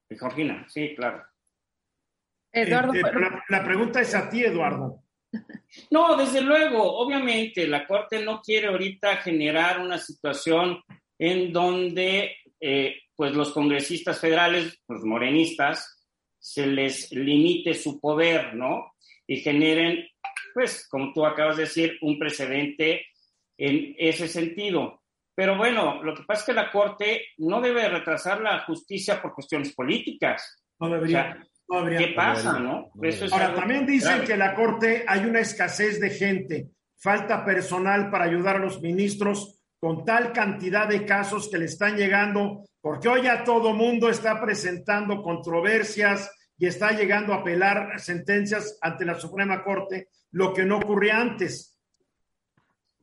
Georgina, sí, claro. Eduardo. Eh, eh, la, pregunta es a ti, Eduardo. No, desde luego, obviamente, la Corte no quiere ahorita generar una situación en donde eh, pues los congresistas federales, los morenistas, se les limite su poder, ¿no? Y generen pues, como tú acabas de decir, un precedente en ese sentido. Pero bueno, lo que pasa es que la Corte no debe retrasar la justicia por cuestiones políticas. No debería. ¿Qué pasa, no? Ahora, también dicen que la Corte hay una escasez de gente, falta personal para ayudar a los ministros con tal cantidad de casos que le están llegando, porque hoy ya todo mundo está presentando controversias y está llegando a apelar sentencias ante la Suprema Corte lo que no ocurría antes.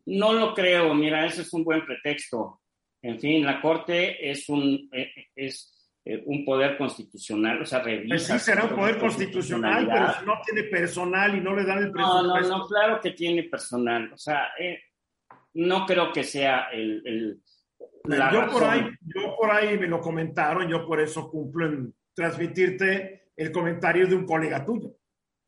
No lo creo, mira, ese es un buen pretexto. En fin, la Corte es un, eh, es eh, un poder constitucional, o sea, revisa. Pues sí, será un poder constitucional, pero si no tiene personal y no le dan el presupuesto. No, no, no, claro que tiene personal. O sea, eh, no creo que sea el. yo, por ahí, yo por ahí me lo comentaron, yo por eso cumplo en transmitirte el comentario de un colega tuyo.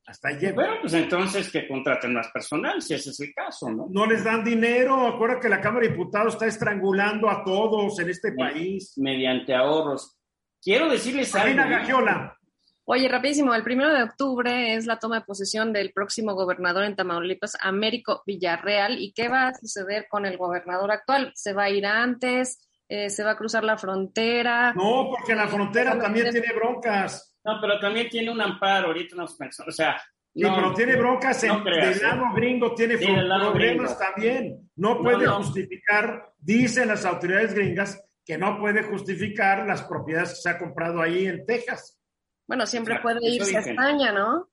Hasta ahí Bueno, pues entonces que contraten más personal, si ese es el caso, ¿no? No les dan dinero. Acuerda que la Cámara de Diputados está estrangulando a todos en este país. Mediante ahorros. Quiero decirles algo. Gagiola. Oye, rapidísimo, el primero de octubre es la toma de posesión del próximo gobernador en Tamaulipas, Américo Villarreal. ¿Y qué va a suceder con el gobernador actual? ¿Se va a ir antes? Eh, ¿Se va a cruzar la frontera? No, porque la frontera también tiene broncas. No, pero también tiene un amparo ahorita, no, o sea... No, pero tiene broncas en, del lado gringo, tiene problemas también. No puede justificar, dicen las autoridades gringas, que no puede justificar las propiedades que se ha comprado ahí en Texas. Bueno, siempre puede irse a España, ¿no?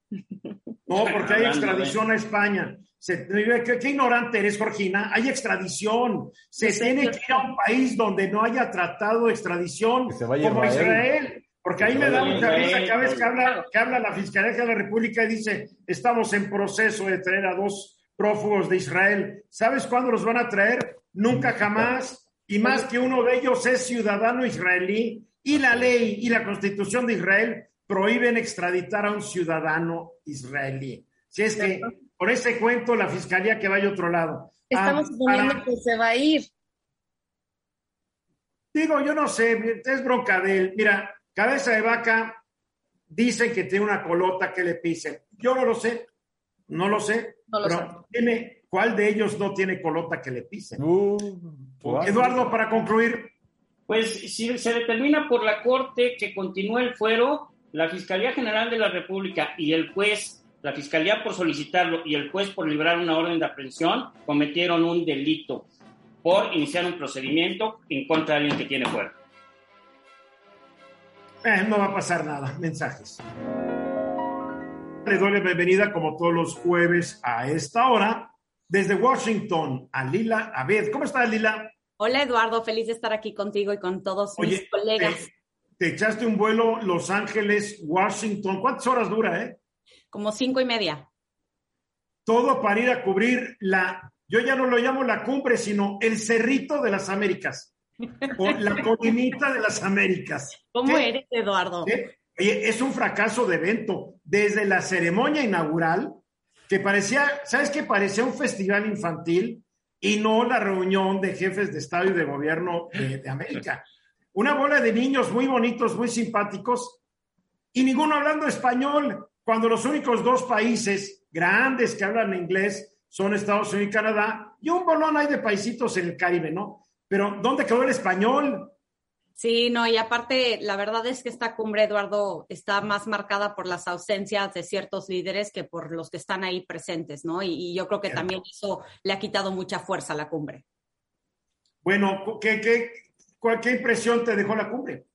No, porque hay extradición a España. ¿qué, ignorante eres, Georgina. Hay extradición. Se tiene que ir a un país donde no haya tratado de extradición, como Israel. Porque ahí me da mucha risa cada vez que habla, que habla la Fiscalía de la República y dice, estamos en proceso de traer a dos prófugos de Israel. ¿Sabes cuándo los van a traer? Nunca jamás. Y más que uno de ellos es ciudadano israelí y la ley y la constitución de Israel prohíben extraditar a un ciudadano israelí. Si es que por ese cuento la fiscalía que vaya a otro lado. Estamos ah, suponiendo que se va a ir. Digo, yo no sé, es bronca de él. Mira, Cabeza de vaca dicen que tiene una colota que le pisen. Yo no lo sé, no lo sé. pero Tiene, ¿cuál de ellos no tiene colota que le pisen? Uh, Eduardo, para concluir. Pues si se determina por la Corte que continúe el fuero, la Fiscalía General de la República y el juez, la Fiscalía por solicitarlo y el juez por librar una orden de aprehensión, cometieron un delito por iniciar un procedimiento en contra de alguien que tiene fuero. Eh, no va a pasar nada. Mensajes. Le doy la bienvenida como todos los jueves a esta hora desde Washington a Lila Abed. ¿Cómo estás, Lila? Hola, Eduardo. Feliz de estar aquí contigo y con todos mis colegas. Te, echaste un vuelo Los Ángeles, Washington. ¿Cuántas horas dura, eh? Como cinco y media. todo para ir a cubrir la, yo ya no lo llamo la cumbre, sino el cerrito de las Américas, la colinita de las Américas. ¿Cómo eres, Eduardo? es un fracaso de evento. Desde la ceremonia inaugural, que parecía, ¿sabes qué? Parecía un festival infantil y no la reunión de jefes de Estado y de gobierno de, América. Una bola de niños muy bonitos, muy simpáticos, y ninguno hablando español, cuando los únicos dos países grandes que hablan inglés son Estados Unidos y Canadá, y un bolón hay de paisitos en el Caribe, ¿no? Pero ¿dónde quedó el español? Sí, no, y aparte, la verdad es que esta cumbre, Eduardo, está más marcada por las ausencias de ciertos líderes que por los que están ahí presentes, ¿no? Y, yo creo que también eso le ha quitado mucha fuerza a la cumbre. Bueno, ¿qué, qué, qué impresión te dejó la cumbre?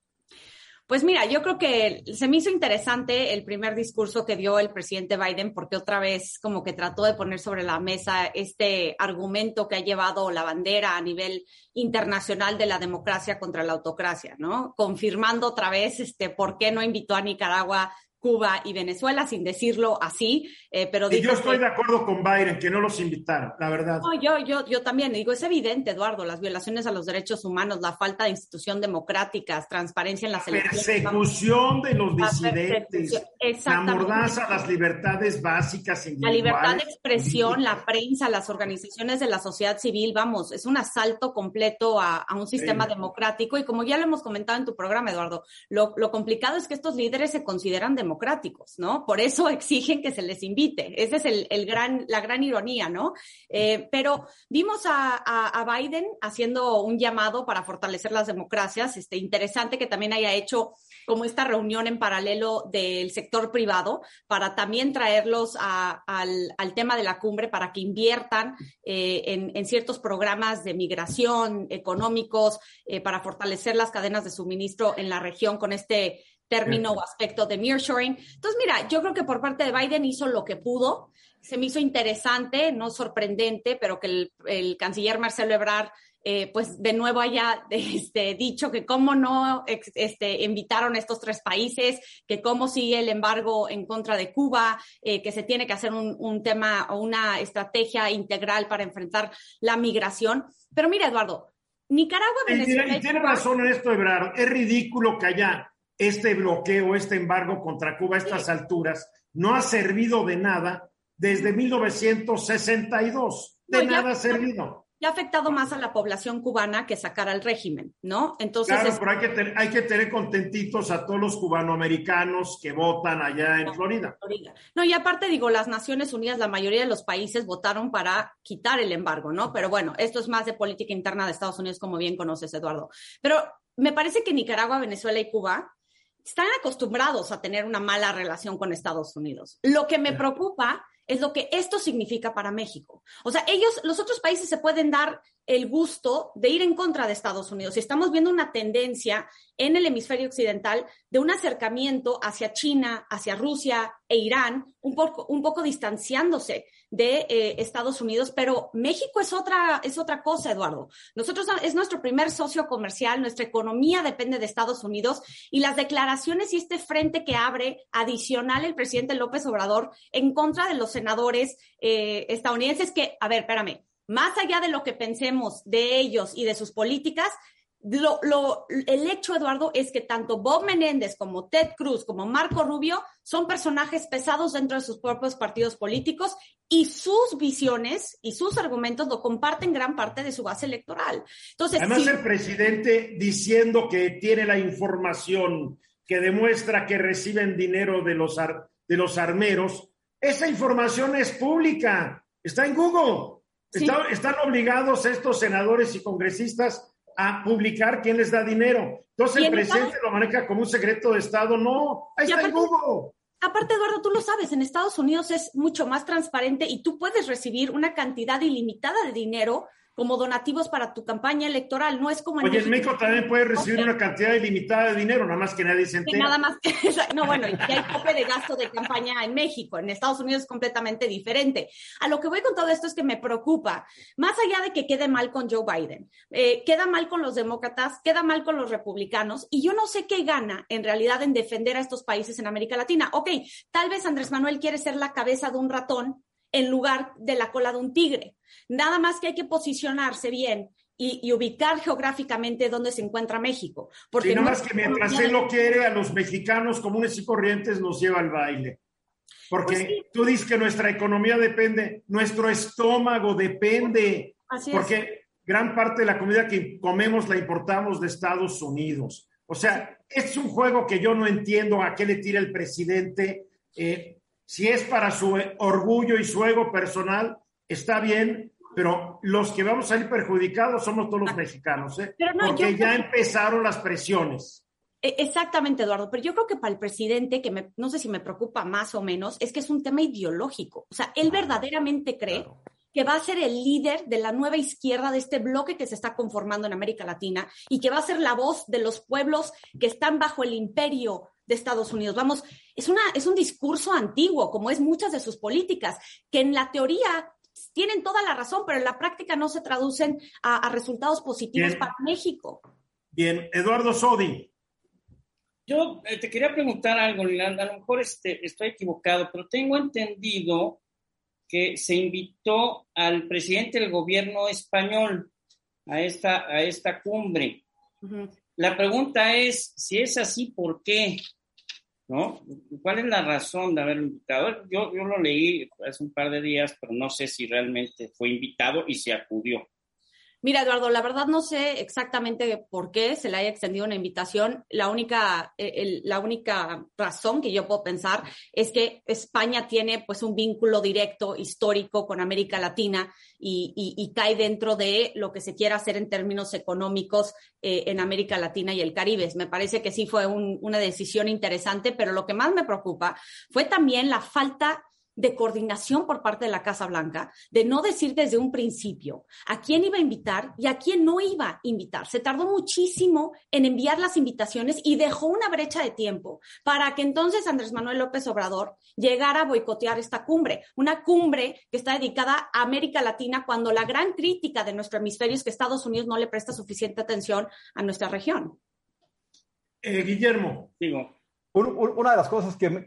Pues mira, yo creo que se me hizo interesante el primer discurso que dio el presidente Biden porque otra vez como que trató de poner sobre la mesa este argumento que ha llevado la bandera a nivel internacional de la democracia contra la autocracia, ¿no? Confirmando otra vez este por qué no invitó a Nicaragua Cuba y Venezuela, sin decirlo así, eh, pero... Yo estoy de acuerdo con Biden, que no los invitaron, la verdad. No, yo, yo, yo también digo, es evidente, Eduardo, las violaciones a los derechos humanos, la falta de institución democráticas, transparencia en las elecciones. Persecución de los disidentes, la mordaza a las libertades básicas La libertad de expresión, la prensa, las organizaciones de la sociedad civil, vamos, es un asalto completo a, un sistema democrático y como ya lo hemos comentado en tu programa, Eduardo, lo, lo complicado es que estos líderes se consideran democráticos democráticos, ¿no? Por eso [LAUGHS] exigen que se les invite. Esa es la gran ironía, ¿no? Eh, pero vimos a, Biden haciendo un llamado para fortalecer las democracias. Este, interesante que también haya hecho como esta reunión en paralelo del sector privado para también traerlos al, tema de la cumbre para que inviertan eh, en, ciertos programas de migración económicos eh, para fortalecer las cadenas de suministro en la región con este término o aspecto de nearshoring. Entonces, mira, yo creo que por parte de Biden hizo lo que pudo. Se me hizo interesante, no sorprendente, pero que el, canciller Marcelo Ebrard eh, pues de nuevo haya [LAUGHS] este, dicho que cómo no este, invitaron a estos tres países, que cómo sigue el embargo en contra de Cuba, eh, que se tiene que hacer un, un, tema o una estrategia integral para enfrentar la migración. Pero mira, Eduardo, Nicaragua, Venezuela. Y tiene razón en esto, Ebrard. Es ridículo que haya este bloqueo, este embargo contra Cuba a estas alturas no ha servido de nada desde 1962. De nada ha servido. Ya ha afectado más a la población cubana que sacar al régimen, ¿no? Entonces. Claro, pero hay que, hay que tener contentitos a todos los cubanoamericanos que votan allá en Florida. Florida. No, y aparte digo, las Naciones Unidas, la mayoría de los países votaron para quitar el embargo, ¿no? Pero bueno, esto es más de política interna de Estados Unidos, como bien conoces, Eduardo. Pero me parece que Nicaragua, Venezuela y Cuba están acostumbrados a tener una mala relación con Estados Unidos. Lo que me preocupa es lo que esto significa para México. O sea, ellos, los otros países se pueden dar el gusto de ir en contra de Estados Unidos. Y estamos viendo una tendencia en el hemisferio occidental de un acercamiento hacia China, hacia Rusia e Irán, un poco, distanciándose de eh, Estados Unidos, pero México es otra, es otra cosa, Eduardo. Nosotros es nuestro primer socio comercial, nuestra economía depende de Estados Unidos y las declaraciones y este frente que abre adicional el presidente López Obrador en contra de los senadores eh, estadounidenses que, a ver, espérame, más allá de lo que pensemos de ellos y de sus políticas, lo, el hecho, Eduardo, es que tanto Bob Menéndez como Ted Cruz como Marco Rubio son personajes pesados dentro de sus propios partidos políticos y sus visiones y sus argumentos lo comparten gran parte de su base electoral. Entonces, Además, el presidente diciendo que tiene la información que demuestra que reciben dinero de los, de los armeros, esa información es pública, está en Google. Están obligados estos senadores y congresistas a publicar quién les da dinero. Entonces el presidente lo maneja como un secreto de Estado. No, ahí está aparte, Google. Aparte, Eduardo, tú lo sabes, en Estados Unidos es mucho más transparente y tú puedes recibir una cantidad ilimitada de dinero como donativos para tu campaña electoral. No es como en Oye, en México también puedes recibir una cantidad ilimitada de dinero, nada más que nadie se entera. Nada más que, [LAUGHS] no, bueno, ya hay tope de gasto de campaña en México. En Estados Unidos es completamente diferente. A lo que voy con todo esto es que me preocupa, más allá de que quede mal con Joe Biden, eh, queda mal con los demócratas, queda mal con los republicanos, y yo no sé qué gana en realidad en defender a estos países en América Latina. Ok, tal vez Andrés Manuel quiere ser la cabeza de un ratón en lugar de la cola de un tigre. Nada más que hay que posicionarse bien y, ubicar geográficamente dónde se encuentra México. Porque nada más que mientras él lo quiere, a los mexicanos comunes y corrientes nos lleva al baile. Porque pues tú dices que nuestra economía depende, nuestro estómago depende. Así porque gran parte de la comida que comemos la importamos de Estados Unidos. O sea, es un juego que yo no entiendo a qué le tira el presidente. Eh, si es para su orgullo y su ego personal, está bien, pero los que vamos a salir perjudicados somos todos los mexicanos, ¿eh? porque ya empezaron las presiones. E, exactamente, Eduardo, pero yo creo que para el presidente, que no sé si me preocupa más o menos, es que es un tema ideológico. O sea, él verdaderamente cree que va a ser el líder de la nueva izquierda de este bloque que se está conformando en América Latina y que va a ser la voz de los pueblos que están bajo el imperio de Estados Unidos. Vamos, es, una, es un discurso antiguo, como es muchas de sus políticas, que en la teoría tienen toda la razón, pero en la práctica no se traducen a, resultados positivos para México. Bien, Eduardo Sodi. Yo eh, te quería preguntar algo, a lo mejor este, estoy equivocado, pero tengo entendido que se invitó al presidente del gobierno español a esta, a esta cumbre. La pregunta es, si es así, ¿por qué? ¿no? ¿Cuál es la razón de haberlo invitado? Yo, yo lo leí hace un par de días, pero no sé si realmente fue invitado y se acudió. Mira, Eduardo, la verdad no sé exactamente por qué se le haya extendido una invitación. La única, eh, la única razón que yo puedo pensar es que España tiene pues un vínculo directo histórico con América Latina y, cae dentro de lo que se quiera hacer en términos económicos eh, en América Latina y el Caribe. Me parece que sí fue una decisión interesante, pero lo que más me preocupa fue también la falta de coordinación por parte de la Casa Blanca, de no decir desde un principio a quién iba a invitar y a quién no iba a invitar. Se tardó muchísimo en enviar las invitaciones y dejó una brecha de tiempo para que entonces Andrés Manuel López Obrador llegara a boicotear esta cumbre, una cumbre que está dedicada a América Latina cuando la gran crítica de nuestro hemisferio es que Estados Unidos no le presta suficiente atención a nuestra región. Eh, Guillermo. Digo, una de las cosas que,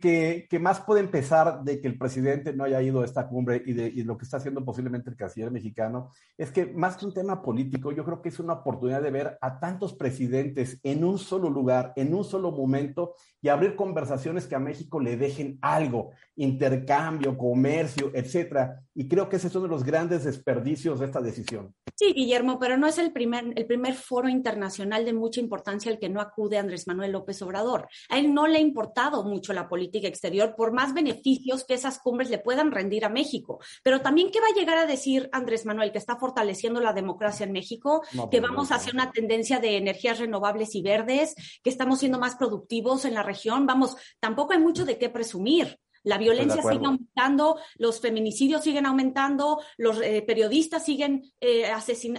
que, más puede empezar de que el presidente no haya ido a esta cumbre y de y lo que está haciendo posiblemente el canciller mexicano es que más que un tema político, yo creo que es una oportunidad de ver a tantos presidentes en un solo lugar, en un solo momento y abrir conversaciones que a México le dejen algo, intercambio, comercio, etcétera. Y creo que ese es uno de los grandes desperdicios de esta decisión. Sí, Guillermo, pero no es el primer, el primer foro internacional de mucha importancia al que no acude Andrés Manuel López Obrador. A él no le ha importado mucho la política exterior por más beneficios que esas cumbres le puedan rendir a México. Pero también, ¿qué va a llegar a decir Andrés Manuel? Que está fortaleciendo la democracia en México, que pues, vamos hacia una tendencia de energías renovables y verdes, que estamos siendo más productivos en la región. Vamos, tampoco hay mucho de qué presumir. La violencia sigue aumentando, los feminicidios siguen aumentando, los eh, periodistas siguen, eh,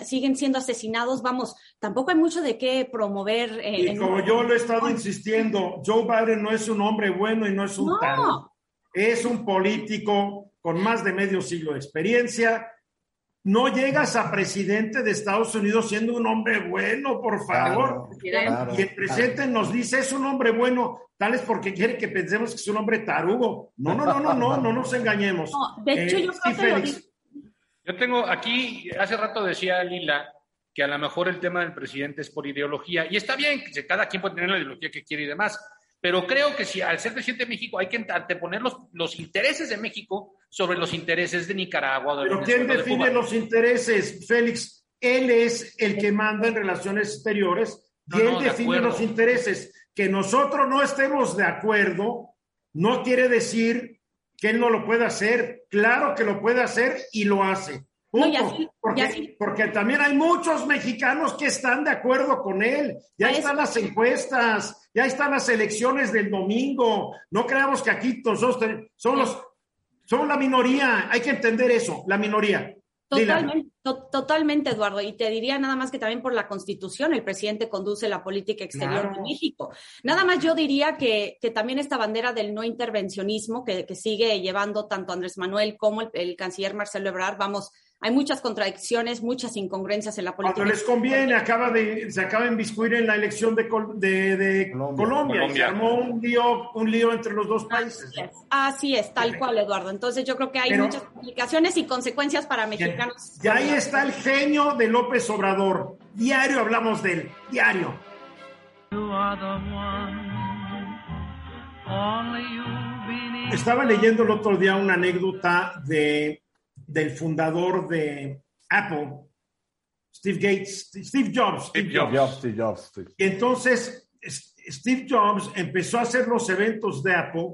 siguen siendo asesinados. Vamos, tampoco hay mucho de qué promover. Eh, y como yo lo he estado insistiendo, Joe Biden no es un hombre bueno y no es un no. Es un político con más de medio siglo de experiencia no llegas a presidente de Estados Unidos siendo un hombre bueno, por favor. y el presidente nos dice, es un hombre bueno, tal es porque quiere que pensemos que es un hombre tarugo. No, no, no, no, no, no nos engañemos. de hecho, yo eh, Yo tengo aquí, hace rato decía Lila, que a lo mejor el tema del presidente es por ideología, y está bien, que cada quien puede tener la ideología que quiere y demás, pero creo que si al ser presidente de México hay que anteponer los, los intereses de México sobre los intereses de Nicaragua. pero ¿quién define los intereses, Félix? Él es el que manda en relaciones exteriores y él define los intereses. Que nosotros no estemos de acuerdo no quiere decir que él no lo pueda hacer. Claro que lo puede hacer y lo hace porque, porque, también hay muchos mexicanos que están de acuerdo con él. Ya están las encuestas, ya están las elecciones del domingo. No creamos que aquí nosotros somos, somos la minoría. Hay que entender eso, la minoría. Totalmente, totalmente, Eduardo. Y te diría nada más que también por la Constitución el presidente conduce la política exterior de México. Nada más yo diría que, que, también esta bandera del no intervencionismo que, que sigue llevando tanto Andrés Manuel como el, el canciller Marcelo Ebrard, vamos, hay muchas contradicciones, muchas incongruencias en la política. Cuando les conviene, acaba de, se acaba de inviscuir en la elección de, de, de Colombia, Colombia, Y se armó un lío, un lío entre los dos países. Así es, Así es tal cual, Eduardo. Entonces yo creo que hay muchas implicaciones y consecuencias para mexicanos. Y ahí está el genio de López Obrador. Diario hablamos de él, diario. Estaba leyendo el otro día una anécdota de del fundador de Apple, Steve Gates, Steve Jobs. Steve Jobs. Steve Jobs, Y entonces, Steve Jobs empezó a hacer los eventos de Apple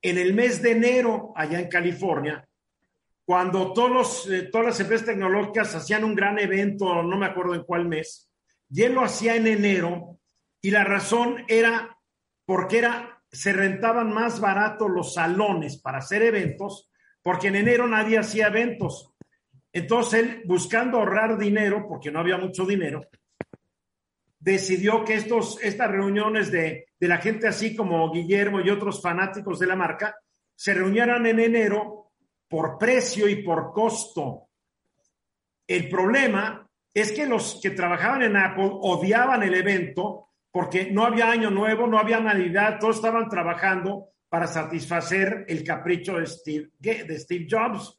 en el mes de enero allá en California, cuando todos eh, todas las empresas tecnológicas hacían un gran evento, no me acuerdo en cuál mes, y él lo hacía en enero, y la razón era porque era, se rentaban más barato los salones para hacer eventos porque en enero nadie hacía eventos. Entonces él, buscando ahorrar dinero, porque no había mucho dinero, decidió que estos, estas reuniones de, de la gente así como Guillermo y otros fanáticos de la marca se reunieran en enero por precio y por costo. El problema es que los que trabajaban en Apple odiaban el evento porque no había año nuevo, no había Navidad, todos estaban trabajando para satisfacer el capricho de Steve, Jobs.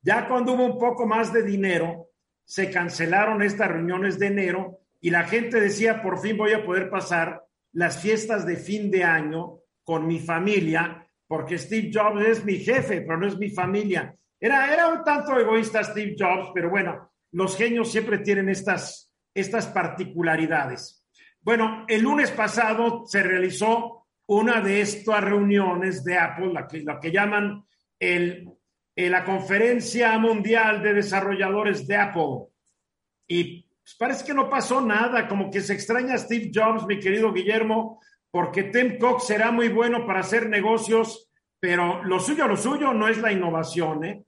Ya cuando hubo un poco más de dinero, se cancelaron estas reuniones de enero y la gente decía, por fin voy a poder pasar las fiestas de fin de año con mi familia, porque Steve Jobs es mi jefe, pero no es mi familia. Era, era un tanto egoísta Steve Jobs, pero bueno, los genios siempre tienen estas, estas particularidades. Bueno, el lunes pasado se realizó una de estas reuniones de Apple, la que, llaman el, eh, la Conferencia Mundial de Desarrolladores de Apple. Y pues, parece que no pasó nada, como que se extraña Steve Jobs, mi querido Guillermo, porque Tim Cook será muy bueno para hacer negocios, pero lo suyo, lo suyo no es la innovación, ¿eh?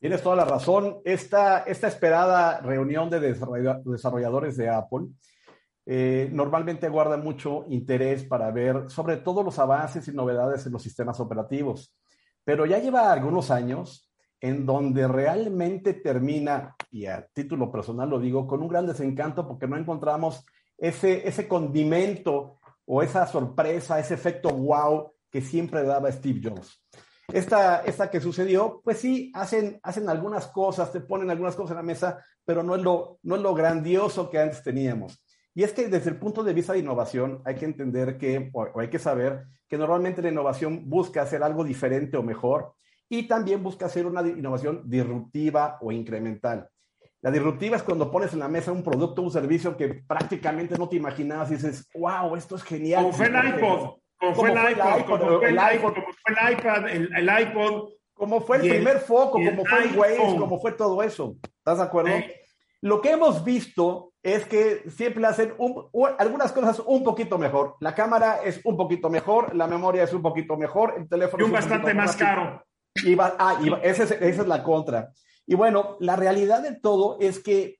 Tienes toda la razón. Esta, esta esperada reunión de desarrolladores de Apple eh, normalmente guarda mucho interés para ver sobre todo los avances y novedades en los sistemas operativos. Pero ya lleva algunos años en donde realmente termina, y a título personal lo digo, con un gran desencanto porque no encontramos ese, ese condimento o esa sorpresa, ese efecto wow que siempre daba Steve Jobs. Esta, esta que sucedió, pues sí, hacen, hacen algunas cosas, te ponen algunas cosas en la mesa, pero no es lo, no es lo grandioso que antes teníamos. Y es que desde el punto de vista de innovación hay que entender que, o, hay que saber que normalmente la innovación busca hacer algo diferente o mejor y también busca hacer una innovación disruptiva o incremental. La disruptiva es cuando pones en la mesa un producto o un servicio que prácticamente no te imaginabas y dices, wow, esto es genial. Como fue el iPod, como fue el iPod, como fue el iPod, como fue el iPad, el iPod. Como fue el primer foco, como fue el Waze, como fue todo eso. ¿Estás de acuerdo? Lo que hemos visto es que siempre hacen algunas cosas un poquito mejor. La cámara es un poquito mejor, la memoria es un poquito mejor, el teléfono y un bastante más caro. Y ah, esa, es, la contra. Y bueno, la realidad de todo es que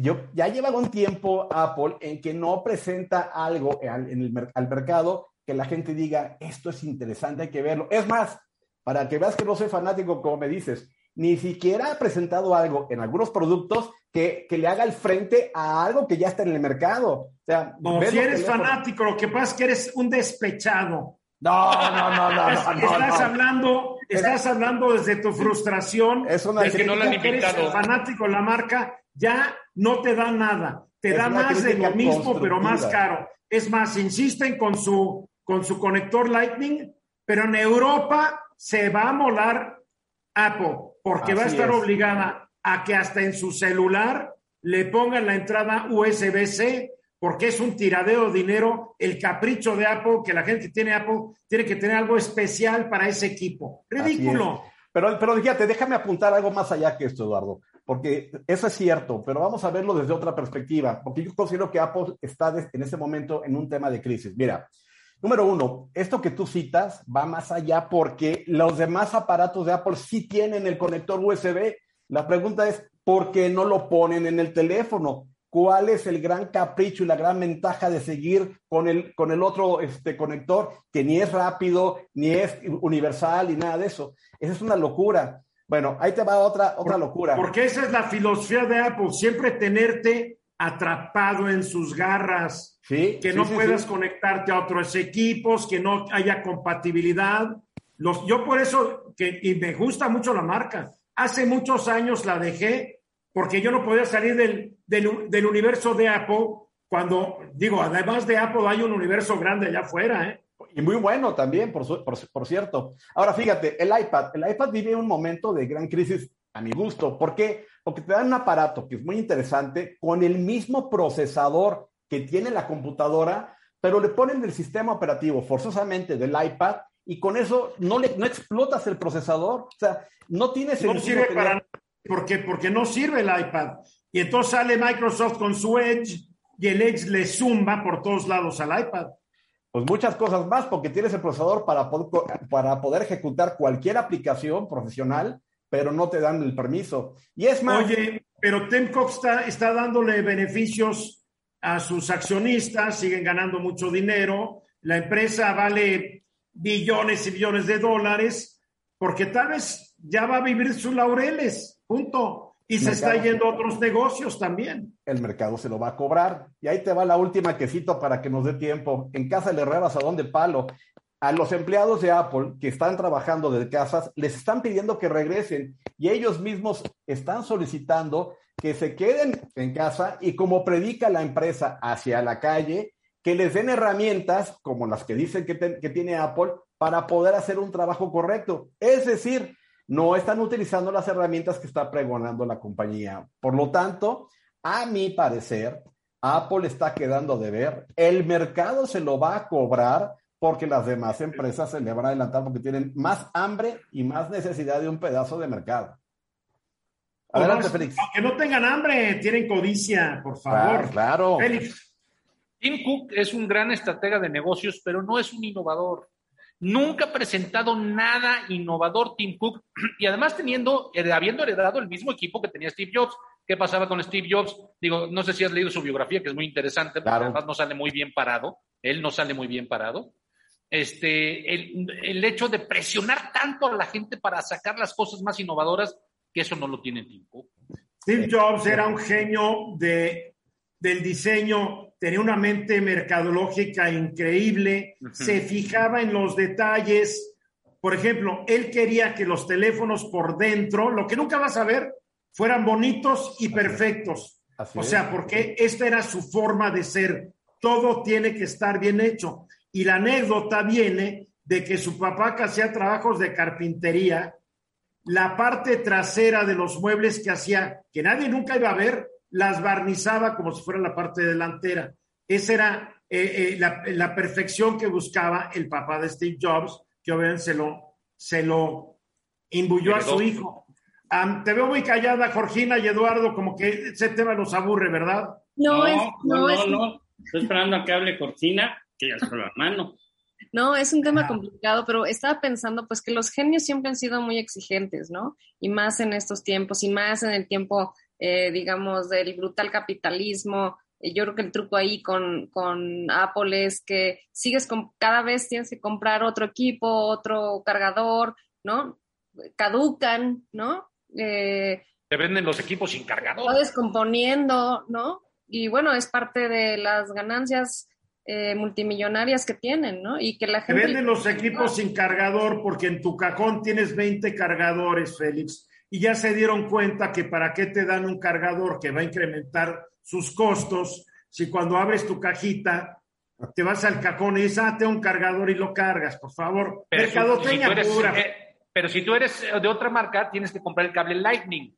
yo, ya lleva un tiempo Apple en que no presenta algo al, en el, al mercado que la gente diga, esto es interesante, hay que verlo. Es más, para que veas que no soy fanático, como me dices, ni siquiera ha presentado algo en algunos productos que, le haga el frente a algo que ya está en el mercado. O sea, si eres fanático, lo que pasa es que eres un despechado. No, no, no, no. estás hablando, estás hablando desde tu frustración. Es una de que no Eres fanático de la marca, ya no te da nada. Te da más de lo mismo, pero más caro. Es más, insisten con su, con su conector Lightning, pero en Europa se va a molar Apple porque va a estar obligada a que hasta en su celular le pongan la entrada USB-C, porque es un tiradero de dinero, el capricho de Apple, que la gente que tiene Apple tiene que tener algo especial para ese equipo. Ridículo. Pero, pero fíjate, déjame apuntar algo más allá que esto, Eduardo, porque eso es cierto, pero vamos a verlo desde otra perspectiva, porque yo considero que Apple está en este momento en un tema de crisis. Mira, Número uno, esto que tú citas va más allá porque los demás aparatos de Apple sí tienen el conector USB. La pregunta es, ¿por qué no lo ponen en el teléfono? ¿Cuál es el gran capricho y la gran ventaja de seguir con el, con el otro este, conector que ni es rápido, ni es universal, ni nada de eso? Esa es una locura. Bueno, ahí te va otra, otra locura. Porque esa es la filosofía de Apple, siempre tenerte atrapado en sus garras, Sí, que no sí, puedas conectarte a otros equipos, que no haya compatibilidad. Los, yo por eso, que, y me gusta mucho la marca, hace muchos años la dejé porque yo no podía salir del, del, universo de Apple cuando, digo, además de Apple hay un universo grande allá afuera, ¿eh? Y muy bueno también, por, por, por cierto. Ahora fíjate, el iPad, el iPad vive un momento de gran crisis a mi gusto. ¿Por qué? Porque te dan un aparato que es muy interesante con el mismo procesador que tiene la computadora, pero le ponen el sistema operativo forzosamente del iPad y con eso no, le, no explotas el procesador. O sea, no tiene No sirve tener- para nada. ¿Por qué? Porque no sirve el iPad. Y entonces sale Microsoft con su Edge y el Edge le zumba por todos lados al iPad. Pues muchas cosas más, porque tienes el procesador para poder, para poder ejecutar cualquier aplicación profesional, pero no te dan el permiso. Y es más, Oye, pero Tim Cook está, está dándole beneficios a sus accionistas, siguen ganando mucho dinero, la empresa vale billones y billones de dólares, porque tal vez ya va a vivir sus laureles, punto. Y se está Mercado. yendo a otros negocios también. el mercado se lo va a cobrar. Y ahí te va la última quesito para que nos dé tiempo. En casa del herrero asadón de palo. A los empleados de Apple que están trabajando desde casas, les están pidiendo que regresen y ellos mismos están solicitando que se queden en casa y como predica la empresa hacia la calle, que les den herramientas como las que dicen que, te- que tiene Apple para poder hacer un trabajo correcto. Es decir, no están utilizando las herramientas que está pregonando la compañía. Por lo tanto, a mi parecer, Apple está quedando de ver. El mercado se lo va a cobrar porque las demás empresas se le van a adelantar porque tienen más hambre y más necesidad de un pedazo de mercado. Adelante, Félix. Aunque no tengan hambre, tienen codicia, por Claro, favor. claro. Félix, Tim Cook es un gran estratega de negocios, pero no es un innovador. Nunca ha presentado nada innovador Tim Cook [CLEARS THROAT] y además teniendo, eh, habiendo heredado el mismo equipo que tenía Steve Jobs. ¿Qué pasaba con Steve Jobs? Digo, no sé si has leído su biografía, que es muy interesante, porque Claro. además no sale muy bien parado. Él no sale muy bien parado. Este, el, el hecho de presionar tanto a la gente para sacar las cosas más innovadoras, que eso no lo tiene Tim Cook. Steve Jobs era un genio de, del diseño, tenía una mente mercadológica increíble, se fijaba en los detalles. Por ejemplo, él quería que los teléfonos por dentro, lo que nunca vas a ver, fueran bonitos y perfectos. Así O sea, porque esta era su forma de ser. Todo tiene que estar bien hecho. Y la anécdota viene de que su papá que hacía trabajos de carpintería, la parte trasera de los muebles que hacía, que nadie nunca iba a ver, las barnizaba como si fuera la parte delantera. Esa era eh, eh, la, la perfección que buscaba el papá de Steve Jobs, que obviamente se lo, se lo imbuyó a su hijo. Am, te veo muy callada, Georgina y Eduardo, como que ese tema los aburre, ¿verdad? No, es, no, es, no. Estoy esperando a que hable Cortina, que ya se la mano. no, es un tema Ah. complicado, pero estaba pensando pues que los genios siempre han sido muy exigentes, ¿no? Y más en estos tiempos, y más en el tiempo, eh, digamos, del brutal capitalismo. Eh, Yo creo que el truco ahí con, con Apple es que sigues con, cada vez tienes que comprar otro equipo, otro cargador, ¿no? Caducan, ¿no? Eh, Te venden los equipos sin cargador. descomponiendo, ¿no? Y bueno, es parte de las ganancias eh, multimillonarias que tienen, ¿no? Y que la Te gente... venden los [LAUGHS] equipos sin cargador porque en tu cajón tienes 20 cargadores, Félix. Y ya se dieron cuenta que para qué te dan un cargador que va a incrementar sus costos si cuando abres tu cajita te vas al cajón y dices, ah, tengo un cargador y lo cargas, por favor. Pero, si- si Mercadotecnia tú eres, pura. eh, pero si tú eres de otra marca, tienes que comprar el cable Lightning.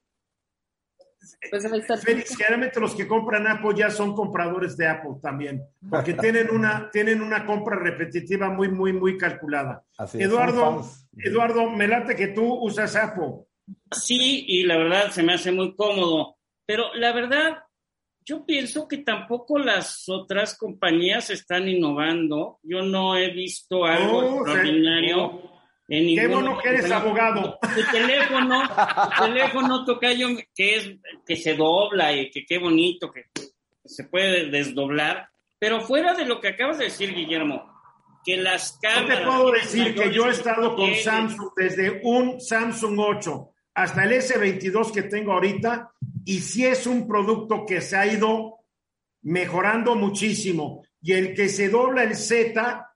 pues, Félix, generalmente los que compran Apple ya son compradores de Apple también, porque tienen una, tienen una compra repetitiva muy, muy, muy calculada. Así Eduardo. Eduardo, me late que tú usas Apple. Sí, y la verdad se me hace muy cómodo. Pero la verdad, yo pienso que tampoco las otras compañías están innovando. Yo no he visto algo Oh, extraordinario. En Qué ninguna bueno que eres abogado. Tu teléfono, tu [LAUGHS] teléfono tocayo, que es que se dobla y que qué bonito que se puede desdoblar. Pero fuera de lo que acabas de decir, Guillermo, que las Yo cámaras. te puedo decir que yo he estado con. Samsung desde un Samsung 8 hasta el S22 que tengo ahorita y sí es un producto que se ha ido mejorando muchísimo. Y el que se dobla el Z,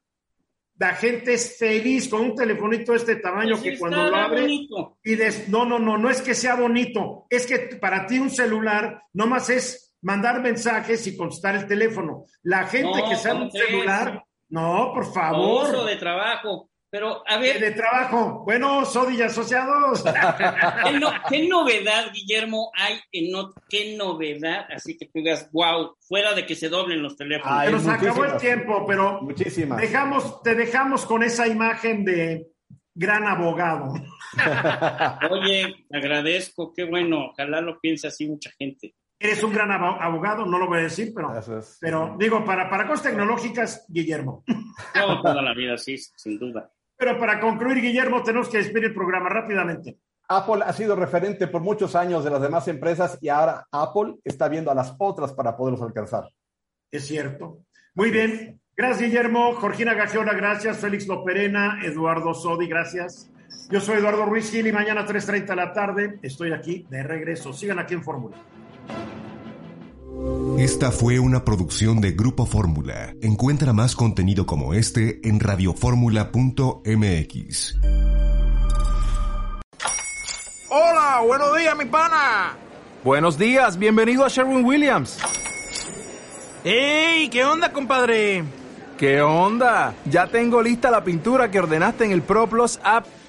la gente es feliz con un telefonito de este tamaño Pues que cuando lo abre bonito. y des- no, no, no, no es que sea bonito, es que para ti un celular nomás es mandar mensajes y contestar el teléfono. La gente No, que sabe un celular, no, por Uso favor. de trabajo. Pero, a De, ver, trabajo. Bueno, Sodi y asociados. [LAUGHS] ¿qué, no- qué novedad, Guillermo, hay en no, qué novedad? Así que tú digas, wow, fuera de que se doblen los teléfonos. Ay, Se nos acabó el tiempo, pero Muchísimas. dejamos, te dejamos con esa imagen de gran abogado. [LAUGHS] Oye, te agradezco, qué bueno, ojalá lo piense así mucha gente. Eres un gran abo- abogado, no lo voy a decir, pero, pero digo, para, para cosas tecnológicas, Guillermo. No, toda la vida, sí, sin duda. Pero para concluir, Guillermo, tenemos que despedir el programa rápidamente. Apple ha sido referente por muchos años de las demás empresas y ahora Apple está viendo a las otras para poderlos alcanzar. Es cierto. Muy bien. Gracias, Guillermo. Jorgina Gagiola, gracias. Félix Loperena, Eduardo Sodi, gracias. Yo soy Eduardo Ruiz Gil y mañana a 3.30 de la tarde estoy aquí de regreso. Sigan aquí en Fórmula. Esta fue una producción de Grupo Fórmula. Encuentra más contenido como este en radioformula.mx. Hola, buenos días, mi pana. Buenos días, bienvenido a Sherwin Williams. ¡Ey! ¿Qué onda, compadre? ¿Qué onda? Ya tengo lista la pintura que ordenaste en el ProPlus app.